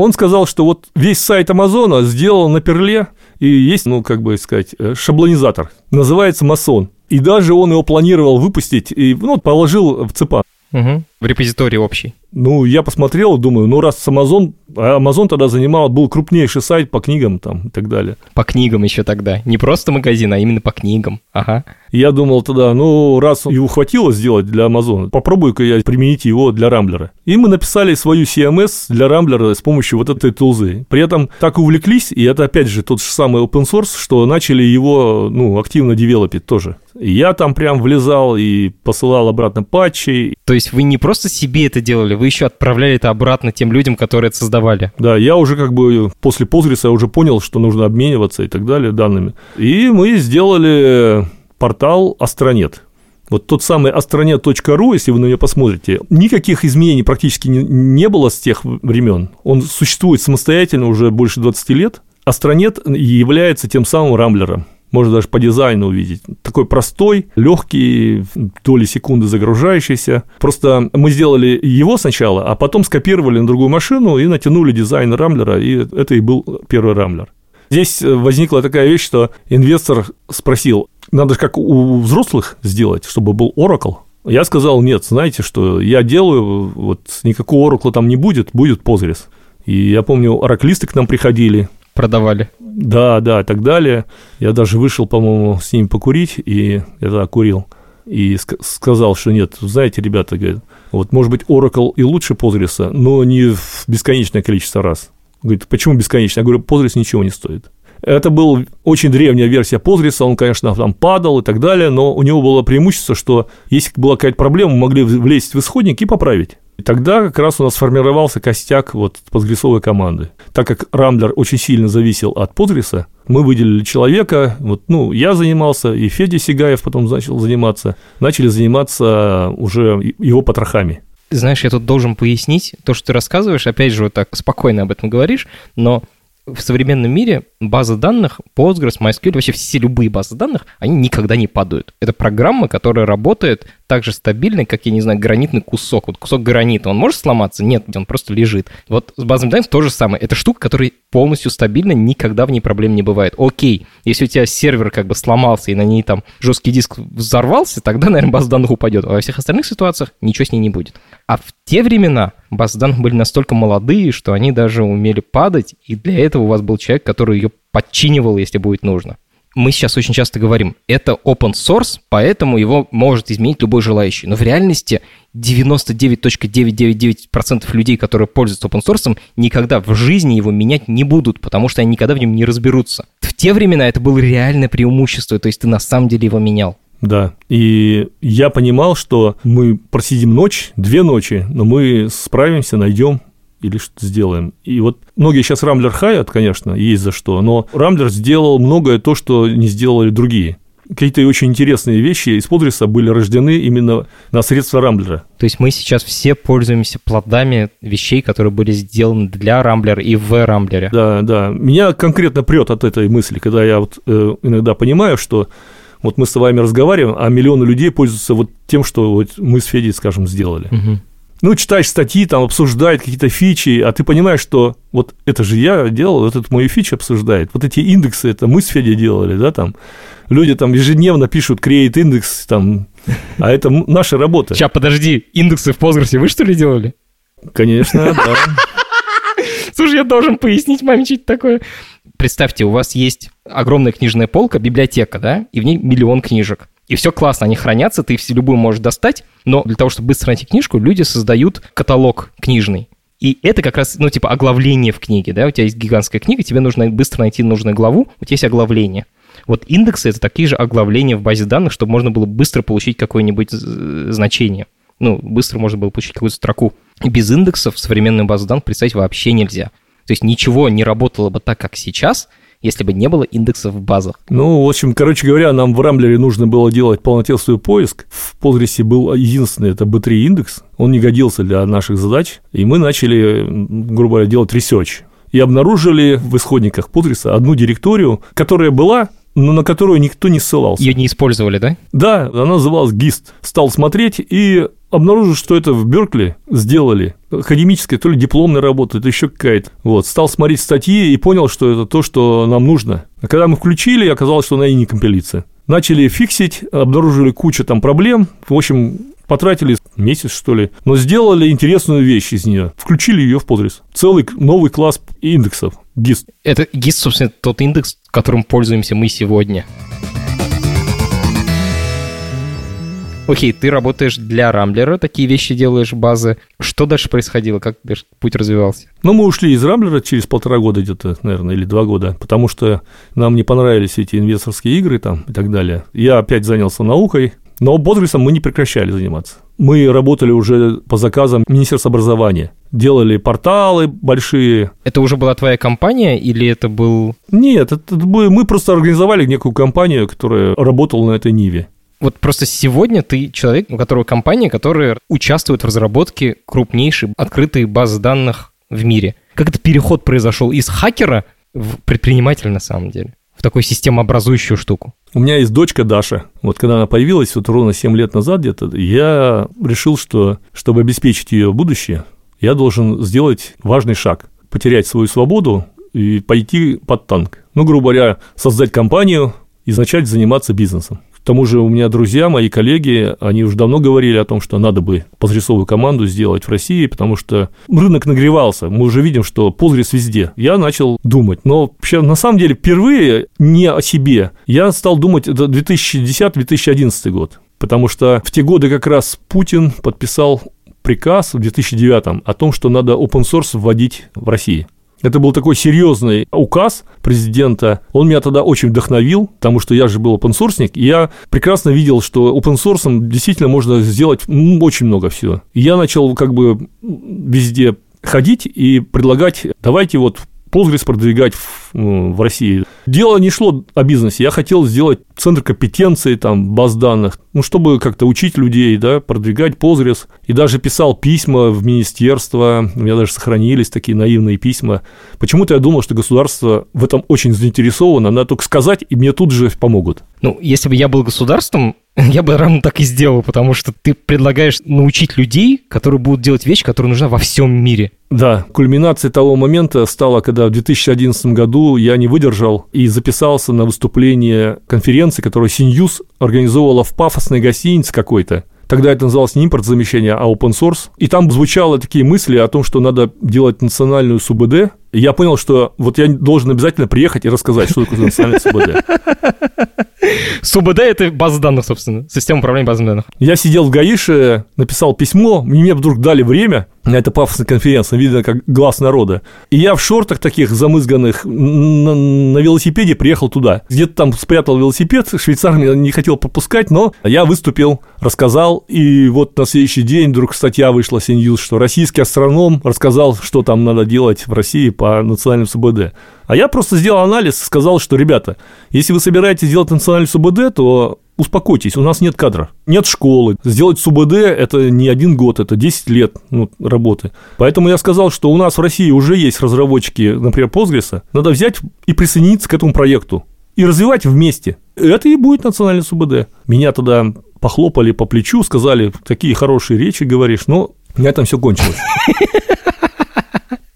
Он сказал, что вот весь сайт Амазона сделал на перле, и есть, ну, как бы сказать, э, шаблонизатор. Называется Масон. И даже он его планировал выпустить, и, ну, положил в ЦПА. Угу. В репозитории общий. Ну, я посмотрел, думаю, ну, раз Amazon, а Amazon тогда занимал, был крупнейший сайт по книгам там и так далее. По книгам еще тогда. Не просто магазин, а именно по книгам. Ага. Я думал тогда, ну, раз его хватило сделать для Amazon, попробую-ка я применить его для Рамблера. И мы написали свою CMS для Рамблера с помощью вот этой тулзы. При этом так увлеклись, и это опять же тот же самый open source, что начали его, ну, активно девелопить тоже. И я там прям влезал и посылал обратно патчи. То есть вы не просто себе это делали, вы еще отправляли это обратно тем людям, которые это создавали. Да, я уже как бы после Postgres я уже понял, что нужно обмениваться и так далее данными. И мы сделали портал Астронет. Вот тот самый astronet.ru, если вы на него посмотрите, никаких изменений практически не было с тех времен. Он существует самостоятельно уже больше 20 лет. Астронет является тем самым рамблером можно даже по дизайну увидеть. Такой простой, легкий, доли секунды загружающийся. Просто мы сделали его сначала, а потом скопировали на другую машину и натянули дизайн рамблера, и это и был первый рамблер. Здесь возникла такая вещь, что инвестор спросил, надо же как у взрослых сделать, чтобы был Oracle. Я сказал, нет, знаете, что я делаю, вот никакого Oracle там не будет, будет Postgres. И я помню, ораклисты к нам приходили, продавали. Да, да, и так далее. Я даже вышел, по-моему, с ними покурить, и я тогда курил. И сказал, что нет, знаете, ребята, говорят, вот, может быть, Oracle и лучше Postgres, но не в бесконечное количество раз. Говорит, почему бесконечно? Я говорю, Postgres ничего не стоит. Это была очень древняя версия Postgres, он, конечно, там падал и так далее, но у него было преимущество, что если была какая-то проблема, мы могли влезть в исходник и поправить. И тогда как раз у нас сформировался костяк вот постгрессовой команды. Так как Рамблер очень сильно зависел от Postgres, мы выделили человека, вот, ну, я занимался, и Федя Сигаев потом начал заниматься, начали заниматься уже его потрохами. Знаешь, я тут должен пояснить, то, что ты рассказываешь, опять же, вот так спокойно об этом говоришь, но в современном мире базы данных, Postgres, MySQL, вообще все любые базы данных, они никогда не падают. Это программа, которая работает так же стабильно, как, я не знаю, гранитный кусок. Вот кусок гранита, он может сломаться? Нет, он просто лежит. Вот с базами данных то же самое. Это штука, которая полностью стабильна, никогда в ней проблем не бывает. Окей, если у тебя сервер как бы сломался и на ней там жесткий диск взорвался, тогда, наверное, база данных упадет. А во всех остальных ситуациях ничего с ней не будет. А в те времена базы данных были настолько молодые, что они даже умели падать, и для этого у вас был человек, который ее подчинивал, если будет нужно мы сейчас очень часто говорим, это open source, поэтому его может изменить любой желающий. Но в реальности 99.999% людей, которые пользуются open source, никогда в жизни его менять не будут, потому что они никогда в нем не разберутся. В те времена это было реальное преимущество, то есть ты на самом деле его менял. Да, и я понимал, что мы просидим ночь, две ночи, но мы справимся, найдем или что сделаем. И вот многие сейчас Рамблер хаят, конечно, есть за что, но Рамблер сделал многое то, что не сделали другие. Какие-то очень интересные вещи из Подриса были рождены именно на средства Рамблера. То есть мы сейчас все пользуемся плодами вещей, которые были сделаны для Рамблера и в Рамблере. Да, да. Меня конкретно прет от этой мысли, когда я вот э, иногда понимаю, что вот мы с вами разговариваем, а миллионы людей пользуются вот тем, что вот мы с Федей, скажем, сделали. Угу ну, читаешь статьи, там обсуждают какие-то фичи, а ты понимаешь, что вот это же я делал, вот это мои фичи обсуждает. Вот эти индексы, это мы с Федей делали, да, там. Люди там ежедневно пишут create индекс, там, а это наша работа. Сейчас, подожди, индексы в Postgres вы что ли делали? Конечно, да. Слушай, я должен пояснить маме, что это такое. Представьте, у вас есть огромная книжная полка, библиотека, да, и в ней миллион книжек. И все классно, они хранятся, ты любую можешь достать, но для того, чтобы быстро найти книжку, люди создают каталог книжный. И это как раз, ну, типа, оглавление в книге, да, у тебя есть гигантская книга, тебе нужно быстро найти нужную главу, у тебя есть оглавление. Вот индексы — это такие же оглавления в базе данных, чтобы можно было быстро получить какое-нибудь значение. Ну, быстро можно было получить какую-то строку. И без индексов современную базу данных представить вообще нельзя. То есть ничего не работало бы так, как сейчас — если бы не было индексов в базах. Ну, в общем, короче говоря, нам в Рамблере нужно было делать полнотекстовый поиск. В Postgres был единственный, это B-tree индекс. Он не годился для наших задач. И мы начали, грубо говоря, делать research. И обнаружили в исходниках Postgres одну директорию, которая была но на которую никто не ссылался. Ее не использовали, да? Да, она называлась GiST. Стал смотреть и обнаружил, что это в Беркли сделали. Академическая, то ли дипломная работа, то еще какая-то. Вот, стал смотреть статьи и понял, что это то, что нам нужно. А когда мы включили, оказалось, что она и не компилится. Начали фиксить, обнаружили кучу там проблем. В общем, потратили месяц, что ли, но сделали интересную вещь из нее. Включили ее в Postgres. Целый новый класс индексов. GIST. Это GIST, собственно, тот индекс, которым пользуемся мы сегодня. Окей, ты работаешь для Рамблера, такие вещи делаешь, базы. Что дальше происходило? Как путь развивался? Ну, мы ушли из Рамблера через полтора года где-то, наверное, или два года, потому что нам не понравились эти инвесторские игры там и так далее. Я опять занялся наукой, но Бодрисом мы не прекращали заниматься. Мы работали уже по заказам Министерства образования. Делали порталы большие. Это уже была твоя компания или это был... Нет, это, мы просто организовали некую компанию, которая работала на этой Ниве. Вот просто сегодня ты человек, у которого компания, которая участвует в разработке крупнейшей открытой базы данных в мире. Как этот переход произошел из хакера в предпринимателя на самом деле? В такую системообразующую штуку? У меня есть дочка Даша. Вот когда она появилась, вот ровно 7 лет назад где-то, я решил, что чтобы обеспечить ее будущее, я должен сделать важный шаг. Потерять свою свободу и пойти под танк. Ну, грубо говоря, создать компанию и начать заниматься бизнесом. К тому же у меня друзья, мои коллеги, они уже давно говорили о том, что надо бы Postgres команду сделать в России, потому что рынок нагревался. Мы уже видим, что Postgres везде. Я начал думать. Но вообще, на самом деле, впервые не о себе. Я стал думать, это 2010-2011 год. Потому что в те годы как раз Путин подписал приказ в 2009 о том, что надо open source вводить в России. Это был такой серьезный указ президента. Он меня тогда очень вдохновил, потому что я же был source, и я прекрасно видел, что source действительно можно сделать очень много всего. Я начал как бы везде ходить и предлагать, давайте вот Postgres продвигать в, ну, в России. Дело не шло о бизнесе. Я хотел сделать центр компетенции, там, баз данных, ну, чтобы как-то учить людей, да, продвигать Postgres. И даже писал письма в министерство, у меня даже сохранились такие наивные письма. Почему-то я думал, что государство в этом очень заинтересовано, надо только сказать, и мне тут же помогут. Ну, если бы я был государством, я бы равно так и сделал, потому что ты предлагаешь научить людей, которые будут делать вещь, которая нужна во всем мире. Да, кульминацией того момента стало, когда в 2011 году я не выдержал и записался на выступление конференции, которую Синьюз организовывала в пафосной гостинице какой-то. Тогда это называлось не импортозамещение, а open source. И там звучало такие мысли о том, что надо делать национальную СУБД. И я понял, что вот я должен обязательно приехать и рассказать, что такое национальная СУБД. СУБД — это база данных, собственно, система управления базами данных. Я сидел в Гаише, написал письмо, мне вдруг дали время на этой пафосной конференции, видно, как глаз народа. И я в шортах таких замызганных на, на велосипеде приехал туда. Где-то там спрятал велосипед, швейцар меня не хотел пропускать, но я выступил, рассказал, и вот на следующий день вдруг статья вышла CNews, что российский астроном рассказал, что там надо делать в России по национальным СУБД. А я просто сделал анализ сказал, что, ребята, если вы собираетесь делать национальный СУБД, то успокойтесь, у нас нет кадра, нет школы. Сделать СУБД – это не один год, это 10 лет ну, работы. Поэтому я сказал, что у нас в России уже есть разработчики, например, Postgres, надо взять и присоединиться к этому проекту и развивать вместе. Это и будет национальный СУБД. Меня тогда похлопали по плечу, сказали, такие хорошие речи говоришь, но на этом все кончилось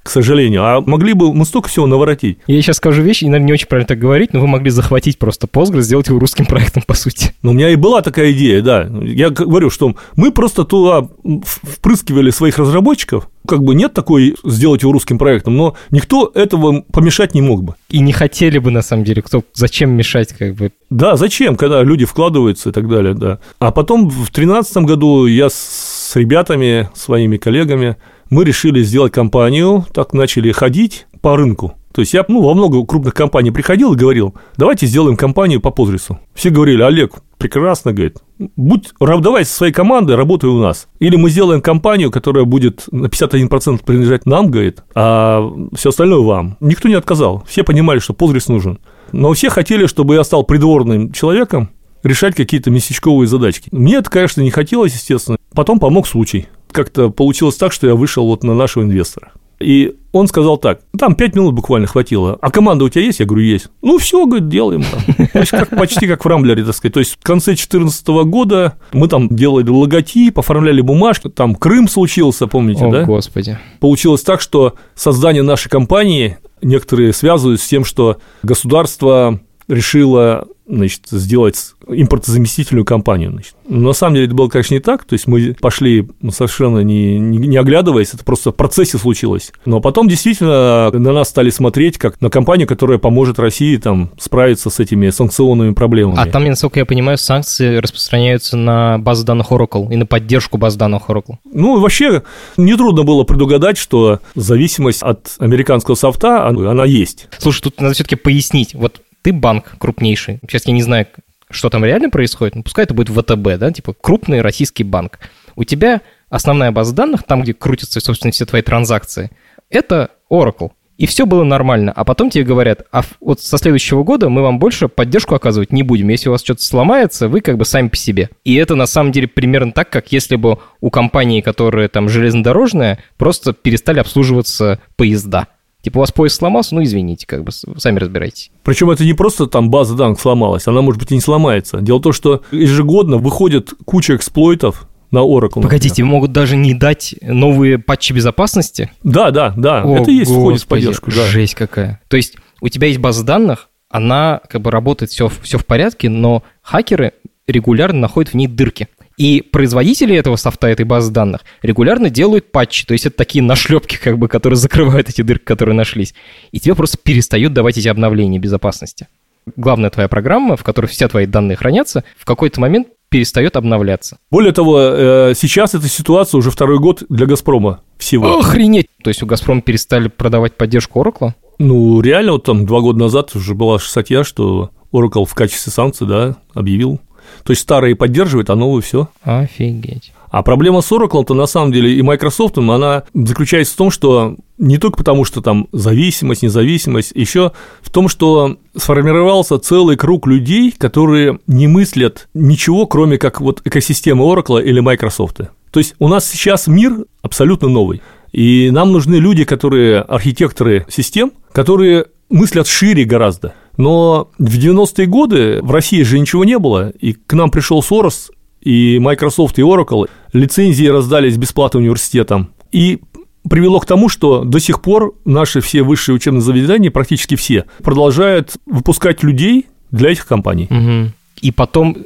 к сожалению. А могли бы мы столько всего наворотить. Я сейчас скажу вещь, и, наверное, не очень правильно так говорить, но вы могли захватить просто Postgres, сделать его русским проектом, по сути. Ну, у меня и была такая идея, да. Я говорю, что мы просто туда впрыскивали своих разработчиков, как бы нет такой сделать его русским проектом, но никто этого помешать не мог бы. И не хотели бы, на самом деле, кто, зачем мешать, как бы. Да, зачем, когда люди вкладываются и так далее, да. А потом в 2013 году я с ребятами, своими коллегами мы решили сделать компанию, так начали ходить по рынку. То есть я ну, во много крупных компаний приходил и говорил, давайте сделаем компанию по Позрису. Все говорили, Олег, прекрасно, говорит, будь, давай со своей командой работай у нас. Или мы сделаем компанию, которая будет на 51% принадлежать нам, говорит, а все остальное вам. Никто не отказал. Все понимали, что Позрис нужен. Но все хотели, чтобы я стал придворным человеком, решать какие-то местечковые задачки. Мне это, конечно, не хотелось, естественно. Потом помог случай как-то получилось так, что я вышел вот на нашего инвестора. И он сказал так, там 5 минут буквально хватило. А команда у тебя есть? Я говорю, есть. Ну, все, говорит, делаем там. То есть, как, почти как в Рамблере, так сказать. То есть, в конце 2014 года мы там делали логотип, оформляли бумажки, там Крым случился, помните, О, да? господи. Получилось так, что создание нашей компании некоторые связывают с тем, что государство решило значит, сделать импортозаместительную компанию. Значит. Но на самом деле это было, конечно, не так. То есть мы пошли совершенно не, не, не оглядываясь, это просто в процессе случилось. Но потом действительно на нас стали смотреть как на компанию, которая поможет России там, справиться с этими санкционными проблемами. А там, насколько я понимаю, санкции распространяются на базы данных Oracle и на поддержку баз данных Oracle. Ну, вообще, нетрудно было предугадать, что зависимость от американского софта, она есть. Слушай, тут надо все-таки пояснить. Вот ты банк крупнейший. Сейчас я не знаю, что там реально происходит, но пускай это будет ВТБ, да, типа крупный российский банк. У тебя основная база данных, там, где крутятся, собственно, все твои транзакции, это Oracle. И все было нормально. А потом тебе говорят, а вот со следующего года мы вам больше поддержку оказывать не будем. Если у вас что-то сломается, вы как бы сами по себе. И это на самом деле примерно так, как если бы у компании, которая там железнодорожная, просто перестали обслуживаться поезда. Типа у вас поезд сломался, ну извините, как бы сами разбирайтесь. Причем это не просто там база данных сломалась, она может быть и не сломается. Дело в том, что ежегодно выходит куча эксплойтов на Oracle. Погодите, например. могут даже не дать новые патчи безопасности? Да, да, да. О, это и есть входит в поддержку. Да. Жесть какая. То есть у тебя есть база данных, она как бы работает все, все в порядке, но хакеры регулярно находят в ней дырки. И производители этого софта, этой базы данных, регулярно делают патчи, то есть это такие нашлепки, как бы, которые закрывают эти дырки, которые нашлись. И тебе просто перестают давать эти обновления безопасности. Главная твоя программа, в которой все твои данные хранятся, в какой-то момент перестает обновляться. Более того, э, сейчас эта ситуация уже второй год для «Газпрома» всего. Охренеть! То есть у «Газпрома» перестали продавать поддержку Oracle? Ну, реально, вот там два года назад уже была статья, что Oracle в качестве санкций, да, объявил. То есть старые поддерживают, а новые все. Офигеть. А проблема с Oracle-то на самом деле и Microsoft, она заключается в том, что не только потому, что там зависимость, независимость, еще в том, что сформировался целый круг людей, которые не мыслят ничего, кроме как вот экосистемы Oracle или Microsoft. То есть у нас сейчас мир абсолютно новый. И нам нужны люди, которые архитекторы систем, которые мыслят шире гораздо. Но в 90-е годы в России же ничего не было, и к нам пришел Сорос, и Microsoft, и Oracle, лицензии раздались бесплатно университетам. И привело к тому, что до сих пор наши все высшие учебные заведения, практически все, продолжают выпускать людей для этих компаний. Угу. И потом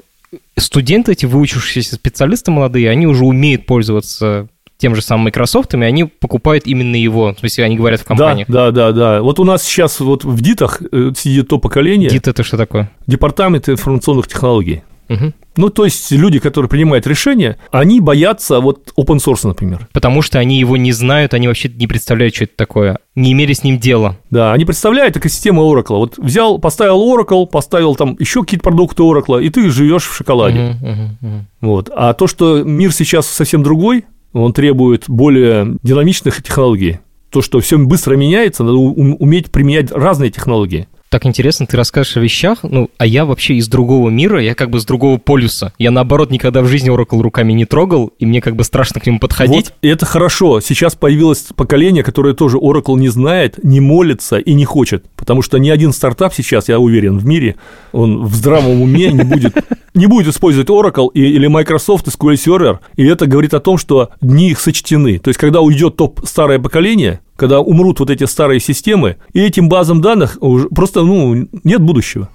студенты, эти выучившиеся специалисты молодые, они уже умеют пользоваться тем же самым Microsoft, и они покупают именно его, в смысле, они говорят в компаниях. Да, да, да, да. Вот у нас сейчас вот в ДИТах э, сидит то поколение. ДИТ это что такое? Департамент информационных технологий. Угу. Ну, то есть люди, которые принимают решения, они боятся вот open source, например. Потому что они его не знают, они вообще не представляют, что это такое. Не имели с ним дела. Да, они представляют экосистему Oracle. Вот взял, поставил Oracle, поставил там еще какие-то продукты Oracle, и ты живешь в шоколаде. Угу, угу, угу. Вот. А то, что мир сейчас совсем другой, он требует более динамичных технологий. То, что все быстро меняется, надо уметь применять разные технологии так интересно, ты расскажешь о вещах, ну, а я вообще из другого мира, я как бы с другого полюса. Я, наоборот, никогда в жизни Oracle руками не трогал, и мне как бы страшно к нему подходить. Вот, и это хорошо. Сейчас появилось поколение, которое тоже Oracle не знает, не молится и не хочет. Потому что ни один стартап сейчас, я уверен, в мире, он в здравом уме не будет, не будет использовать Oracle или Microsoft SQL Server. И это говорит о том, что дни их сочтены. То есть, когда уйдет топ старое поколение, когда умрут вот эти старые системы, и этим базам данных просто ну, нет будущего.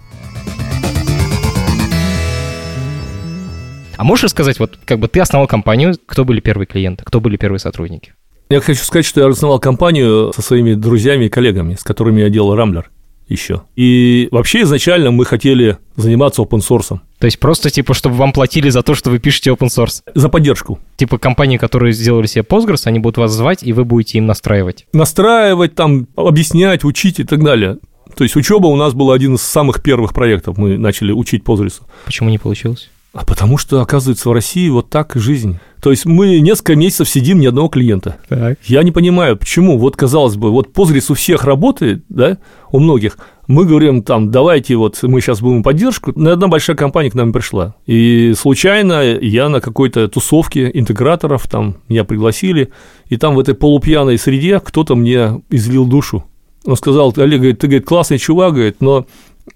А можешь рассказать, вот как бы ты основал компанию, кто были первые клиенты, кто были первые сотрудники? Я хочу сказать, что я основал компанию со своими друзьями и коллегами, с которыми я делал Рамблер еще. И вообще изначально мы хотели заниматься open source. То есть просто типа, чтобы вам платили за то, что вы пишете open source? За поддержку. Типа компании, которые сделали себе Postgres, они будут вас звать, и вы будете им настраивать? Настраивать, там, объяснять, учить и так далее. То есть учеба у нас был один из самых первых проектов. Мы начали учить Postgres. Почему не получилось? А потому что, оказывается, в России вот так жизнь. То есть мы несколько месяцев сидим ни одного клиента. Так. Я не понимаю, почему. Вот, казалось бы, вот Postgres у всех работает, да, у многих. Мы говорим там, давайте вот мы сейчас будем поддержку. Но одна большая компания к нам пришла. И случайно я на какой-то тусовке интеграторов, там меня пригласили, и там в этой полупьяной среде кто-то мне излил душу. Он сказал, Олег, говорит, ты, говорит, классный чувак, говорит, но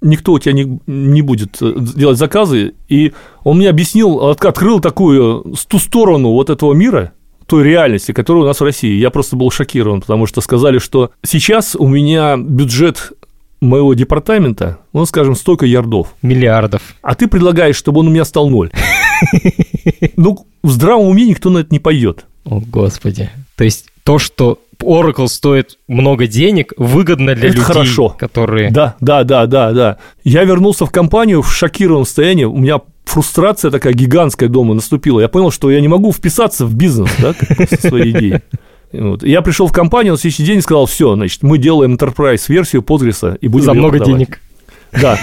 никто у тебя не, не будет э, делать заказы. И он мне объяснил, открыл такую ту сторону вот этого мира, той реальности, которая у нас в России. Я просто был шокирован, потому что сказали, что сейчас у меня бюджет моего департамента, он, скажем, столько ярдов. Миллиардов. А ты предлагаешь, чтобы он у меня стал ноль. Ну, в здравом уме никто на это не пойдет. О, Господи. То есть то, что Oracle стоит много денег, выгодно для Это людей, хорошо. которые... Да, да, да, да, да. Я вернулся в компанию в шокированном состоянии, у меня фрустрация такая гигантская дома наступила. Я понял, что я не могу вписаться в бизнес, да, со своей идеей. Вот. Я пришел в компанию на следующий день и сказал, все, значит, мы делаем enterprise версию Postgres и будем За много продавать. денег. Да.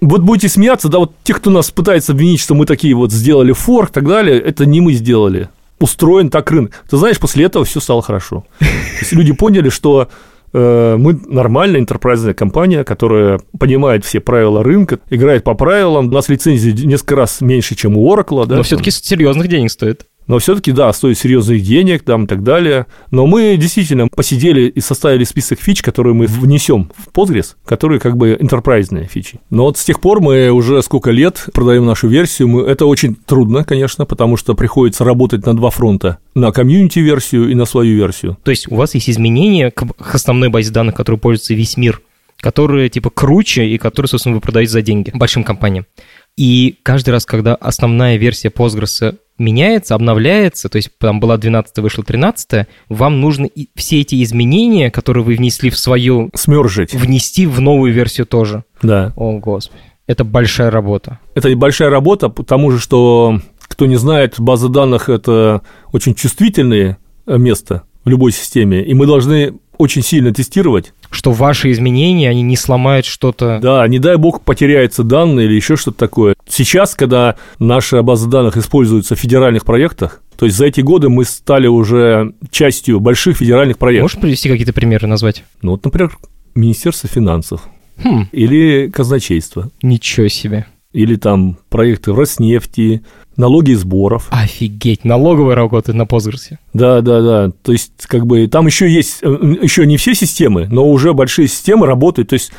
Вот будете смеяться, да, вот те, кто нас пытается обвинить, что мы такие вот сделали форк и так далее, это не мы сделали устроен так рынок. Ты знаешь, после этого все стало хорошо. То есть люди поняли, что э, мы нормальная интерпрайзная компания, которая понимает все правила рынка, играет по правилам. У нас лицензии несколько раз меньше, чем у Oracle. Да, Но все-таки серьезных денег стоит но все-таки, да, стоит серьезных денег там и так далее. Но мы действительно посидели и составили список фич, которые мы внесем в Postgres, которые как бы enterprise фичи. Но вот с тех пор мы уже сколько лет продаем нашу версию. Мы... Это очень трудно, конечно, потому что приходится работать на два фронта. На комьюнити-версию и на свою версию. То есть у вас есть изменения к основной базе данных, которой пользуется весь мир, которые типа круче и которые, собственно, вы продаете за деньги большим компаниям. И каждый раз, когда основная версия Postgres меняется, обновляется, то есть там была 12 вышла 13 вам нужно и все эти изменения, которые вы внесли в свою... Смержить. Внести в новую версию тоже. Да. О, господи. Это большая работа. Это большая работа, потому что, кто не знает, базы данных – это очень чувствительное место в любой системе, и мы должны очень сильно тестировать. Что ваши изменения, они не сломают что-то. Да, не дай бог потеряются данные или еще что-то такое. Сейчас, когда наша база данных используется в федеральных проектах, то есть за эти годы мы стали уже частью больших федеральных проектов. Можешь привести какие-то примеры назвать? Ну вот, например, Министерство финансов Хм, или казначейство, ничего себе. Или там проекты в Роснефти, налоги и сборов. Офигеть, налоговая работает на Postgres. Да, да, да. То есть, как бы там еще есть, э, еще не все системы, но уже большие системы работают. То есть,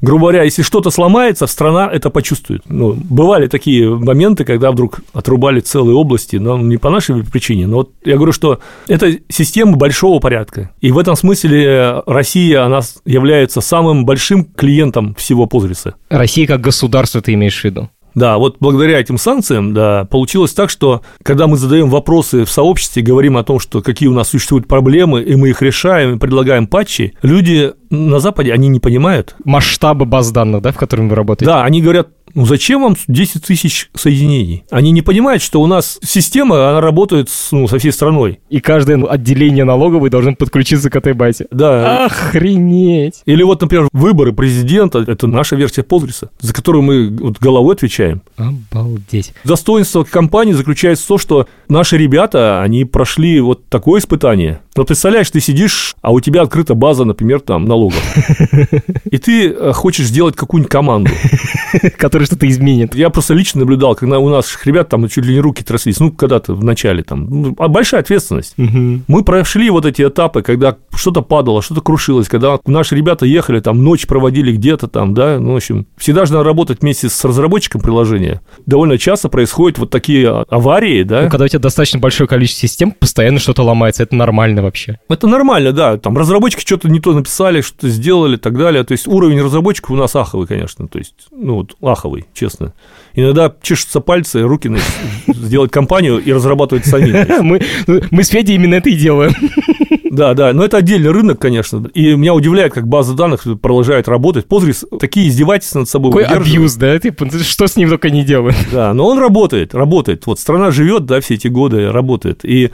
грубо говоря, если что-то сломается, страна это почувствует. Ну, бывали такие моменты, когда вдруг отрубали целые области, но не по нашей причине. Но вот я говорю, что это система большого порядка. И в этом смысле Россия, она является самым большим клиентом всего Postgres. Россия как государство ты имеешь в виду? Да, вот благодаря этим санкциям, да, получилось так, что когда мы задаем вопросы в сообществе, говорим о том, что какие у нас существуют проблемы, и мы их решаем, и предлагаем патчи, люди на Западе, они не понимают. Масштабы баз данных, да, в которыми вы работаете? Да, они говорят, ну зачем вам 10 тысяч соединений? Они не понимают, что у нас система, она работает с- ну, со всей страной. И каждое отделение налоговой должно подключиться к этой базе. Да. Охренеть! Или вот, например, выборы президента, это наша версия Postgres, за которую мы вот головой отвечаем. Обалдеть. Достоинство компании заключается в том, что наши ребята, они прошли вот такое испытание. Вот представляешь, ты сидишь, а у тебя открыта база, например, там, налогов. И ты э, хочешь сделать какую-нибудь команду. Который что-то изменит. Я просто лично наблюдал, когда у нас ребят там чуть ли не руки тряслись, ну, когда-то в начале там. Ну, а большая ответственность. Мы прошли вот эти этапы, когда что-то падало, что-то крушилось, когда наши ребята ехали, там, ночь проводили где-то там, да, ну, в общем, всегда же надо работать вместе с разработчиком приложения. Довольно часто происходят вот такие а- аварии, да. Ну, когда у тебя достаточно большое количество систем, постоянно что-то ломается, это нормально вообще. Это нормально, да. Там разработчики что-то не то написали, что-то сделали и так далее. То есть уровень разработчиков у нас аховый, конечно. То есть, ну вот, аховый, честно. Иногда чешутся пальцы, руки сделать компанию и разрабатывать сами. Мы, мы с Федей именно это и делаем. Да, да, но это отдельный рынок, конечно. И меня удивляет, как база данных продолжает работать. Postgres такие издевательства над собой Какой абьюз, да? Типа, что с ним только не делают. Да, но он работает, работает. Вот страна живет, да, все эти годы работает. И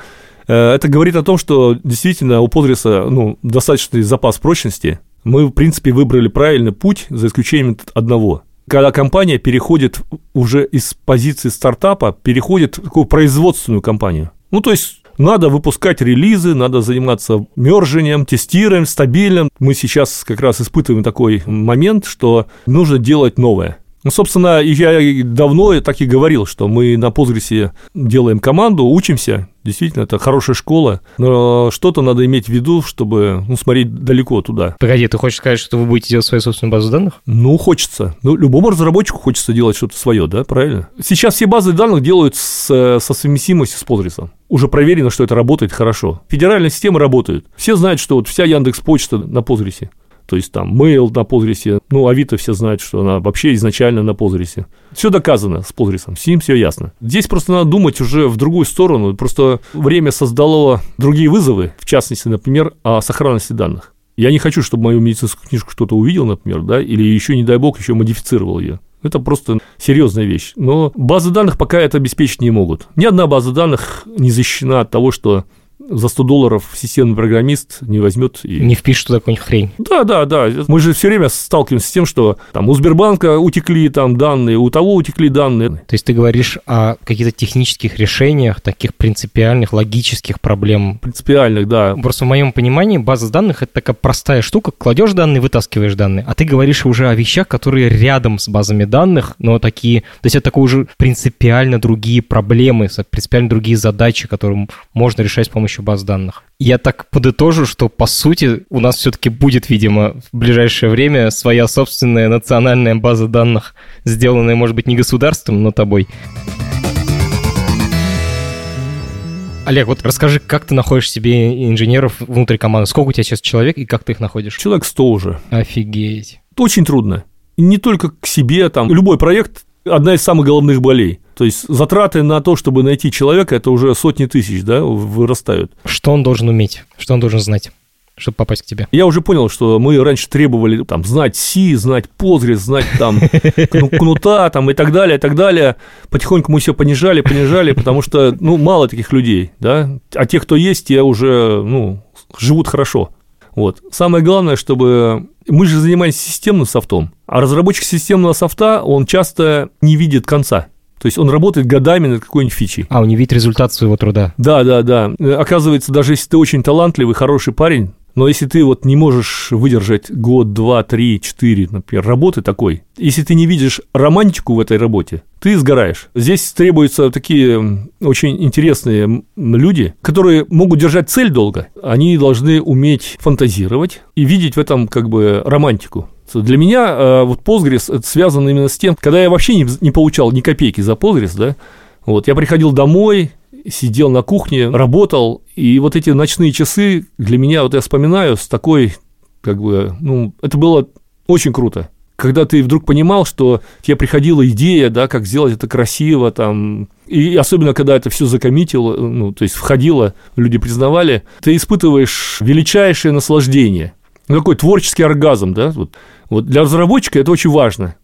это говорит о том, что действительно у Postgres ну, достаточный запас прочности. Мы, в принципе, выбрали правильный путь, за исключением одного. Когда компания переходит уже из позиции стартапа, переходит в такую производственную компанию. Ну, то есть надо выпускать релизы, надо заниматься мержением, тестированием, стабильным. Мы сейчас как раз испытываем такой момент, что нужно делать новое. Ну, собственно, я давно так и говорил, что мы на Postgres делаем команду, учимся, действительно, это хорошая школа, но что-то надо иметь в виду, чтобы ну, смотреть далеко туда. Погоди, ты хочешь сказать, что вы будете делать свою собственную базу данных? Ну, хочется. Ну, любому разработчику хочется делать что-то свое, да, правильно? Сейчас все базы данных делают с, со совместимостью с Postgres. Уже проверено, что это работает хорошо. Федеральные системы работают. Все знают, что вот вся Яндекс Почта на Postgres. То есть там Mail на Postgres, ну, Авито все знают, что она вообще изначально на Postgres. Все доказано с Postgres, с ним все ясно. Здесь просто надо думать уже в другую сторону. Просто время создало другие вызовы, в частности, например, о сохранности данных. Я не хочу, чтобы мою медицинскую книжку кто-то увидел, например, да, или еще, не дай бог, еще модифицировал ее. Это просто серьезная вещь. Но базы данных пока это обеспечить не могут. Ни одна база данных не защищена от того, что за 100 долларов системный программист не возьмет и... Не впишешь туда какую-нибудь хрень. Да, да, да. Мы же все время сталкиваемся с тем, что там у Сбербанка утекли там данные, у того утекли данные. То есть ты говоришь о каких-то технических решениях, таких принципиальных, логических проблем. Принципиальных, да. Просто в моем понимании база данных это такая простая штука. Кладешь данные, вытаскиваешь данные. А ты говоришь уже о вещах, которые рядом с базами данных, но такие... То есть это такое уже принципиально другие проблемы, принципиально другие задачи, которые можно решать с помощью баз данных. Я так подытожу, что по сути у нас все-таки будет, видимо, в ближайшее время своя собственная национальная база данных, сделанная, может быть, не государством, но тобой. Олег, вот расскажи, как ты находишь себе инженеров внутри команды? Сколько у тебя сейчас человек и как ты их находишь? Человек 100 уже. Офигеть. Это очень трудно. Не только к себе, там, любой проект – одна из самых головных болей. То есть затраты на то, чтобы найти человека, это уже сотни тысяч, да, вырастают. Что он должен уметь? Что он должен знать? чтобы попасть к тебе? Я уже понял, что мы раньше требовали там знать Си, знать Позрис, знать там Кнута там и так далее, и так далее. Потихоньку мы все понижали, понижали, потому что, ну, мало таких людей, да, а те, кто есть, те уже, ну, живут хорошо. Вот. Самое главное, чтобы... Мы же занимаемся системным софтом, а разработчик системного софта, он часто не видит конца. То есть он работает годами над какой-нибудь фичей. А, он не видит результат своего труда. Да, да, да. Оказывается, даже если ты очень талантливый, хороший парень, но если ты вот не можешь выдержать год, два, три, четыре, например, работы такой, если ты не видишь романтику в этой работе, ты сгораешь. Здесь требуются такие очень интересные люди, которые могут держать цель долго. Они должны уметь фантазировать и видеть в этом как бы романтику. Для меня э, вот Postgres это связано именно с тем, когда я вообще не, не получал ни копейки за Postgres, да, вот я приходил домой, сидел на кухне, работал, и вот эти ночные часы для меня, вот я вспоминаю, с такой, как бы, ну, это было очень круто. Когда ты вдруг понимал, что тебе приходила идея, да, как сделать это красиво, там, и особенно, когда это все закоммитило, ну, то есть входило, люди признавали, ты испытываешь величайшее наслаждение. Ну, такой творческий оргазм, да, вот. Вот для разработчика это очень важно.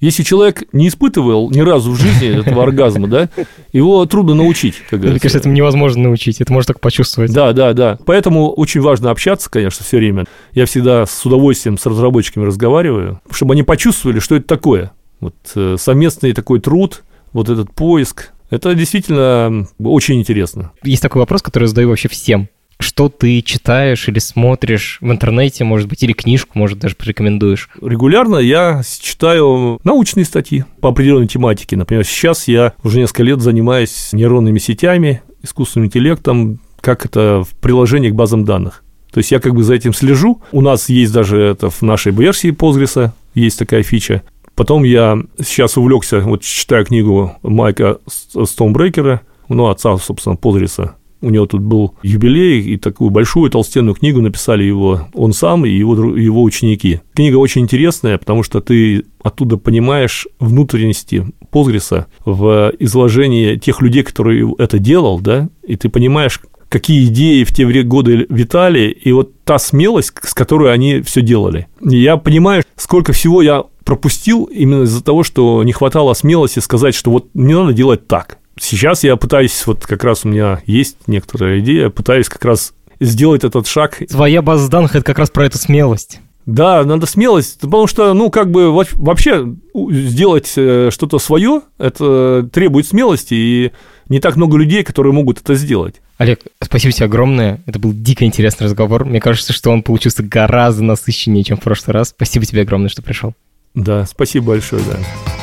Если человек не испытывал ни разу в жизни этого оргазма, да, его трудно научить. Как Мне кажется, этому невозможно научить, это можно только почувствовать. Да, да, да. Поэтому очень важно общаться, конечно, все время. Я всегда с удовольствием с разработчиками разговариваю, чтобы они почувствовали, что это такое. Вот э, совместный такой труд, вот этот поиск, это действительно очень интересно. Есть такой вопрос, который я задаю вообще всем что ты читаешь или смотришь в интернете, может быть, или книжку, может, даже порекомендуешь? Регулярно я читаю научные статьи по определенной тематике. Например, сейчас я уже несколько лет занимаюсь нейронными сетями, искусственным интеллектом, как это в приложении к базам данных. То есть я как бы за этим слежу. У нас есть даже это в нашей версии Postgres, есть такая фича. Потом я сейчас увлекся, вот читаю книгу Майка Стоунбрекера, ну, отца, собственно, Postgres, у него тут был юбилей, и такую большую толстенную книгу написали его он сам и его, его ученики. Книга очень интересная, потому что ты оттуда понимаешь внутренности Позгриса в изложении тех людей, которые это делал, да, и ты понимаешь, какие идеи в те годы витали, и вот та смелость, с которой они все делали. Я понимаю, сколько всего я пропустил именно из-за того, что не хватало смелости сказать, что вот не надо делать так. Сейчас я пытаюсь, вот как раз у меня есть некоторая идея, пытаюсь как раз сделать этот шаг. Твоя база данных – это как раз про эту смелость. Да, надо смелость, потому что, ну, как бы вообще сделать э, что-то свое, это требует смелости, и не так много людей, которые могут это сделать. Олег, спасибо тебе огромное. Это был дико интересный разговор. Мне кажется, что он получился гораздо насыщеннее, чем в прошлый раз. Спасибо тебе огромное, что пришел. Да, спасибо большое, да.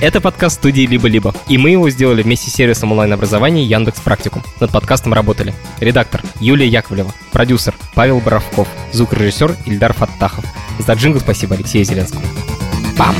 Это подкаст студии «Либо-либо», и мы его сделали вместе с сервисом онлайн-образования Яндекс Практикум. Над подкастом работали редактор Юлия Яковлева, продюсер Павел Боровков, звукорежиссер Ильдар Фаттахов. За джингл спасибо Алексею Зеленскому. Пам!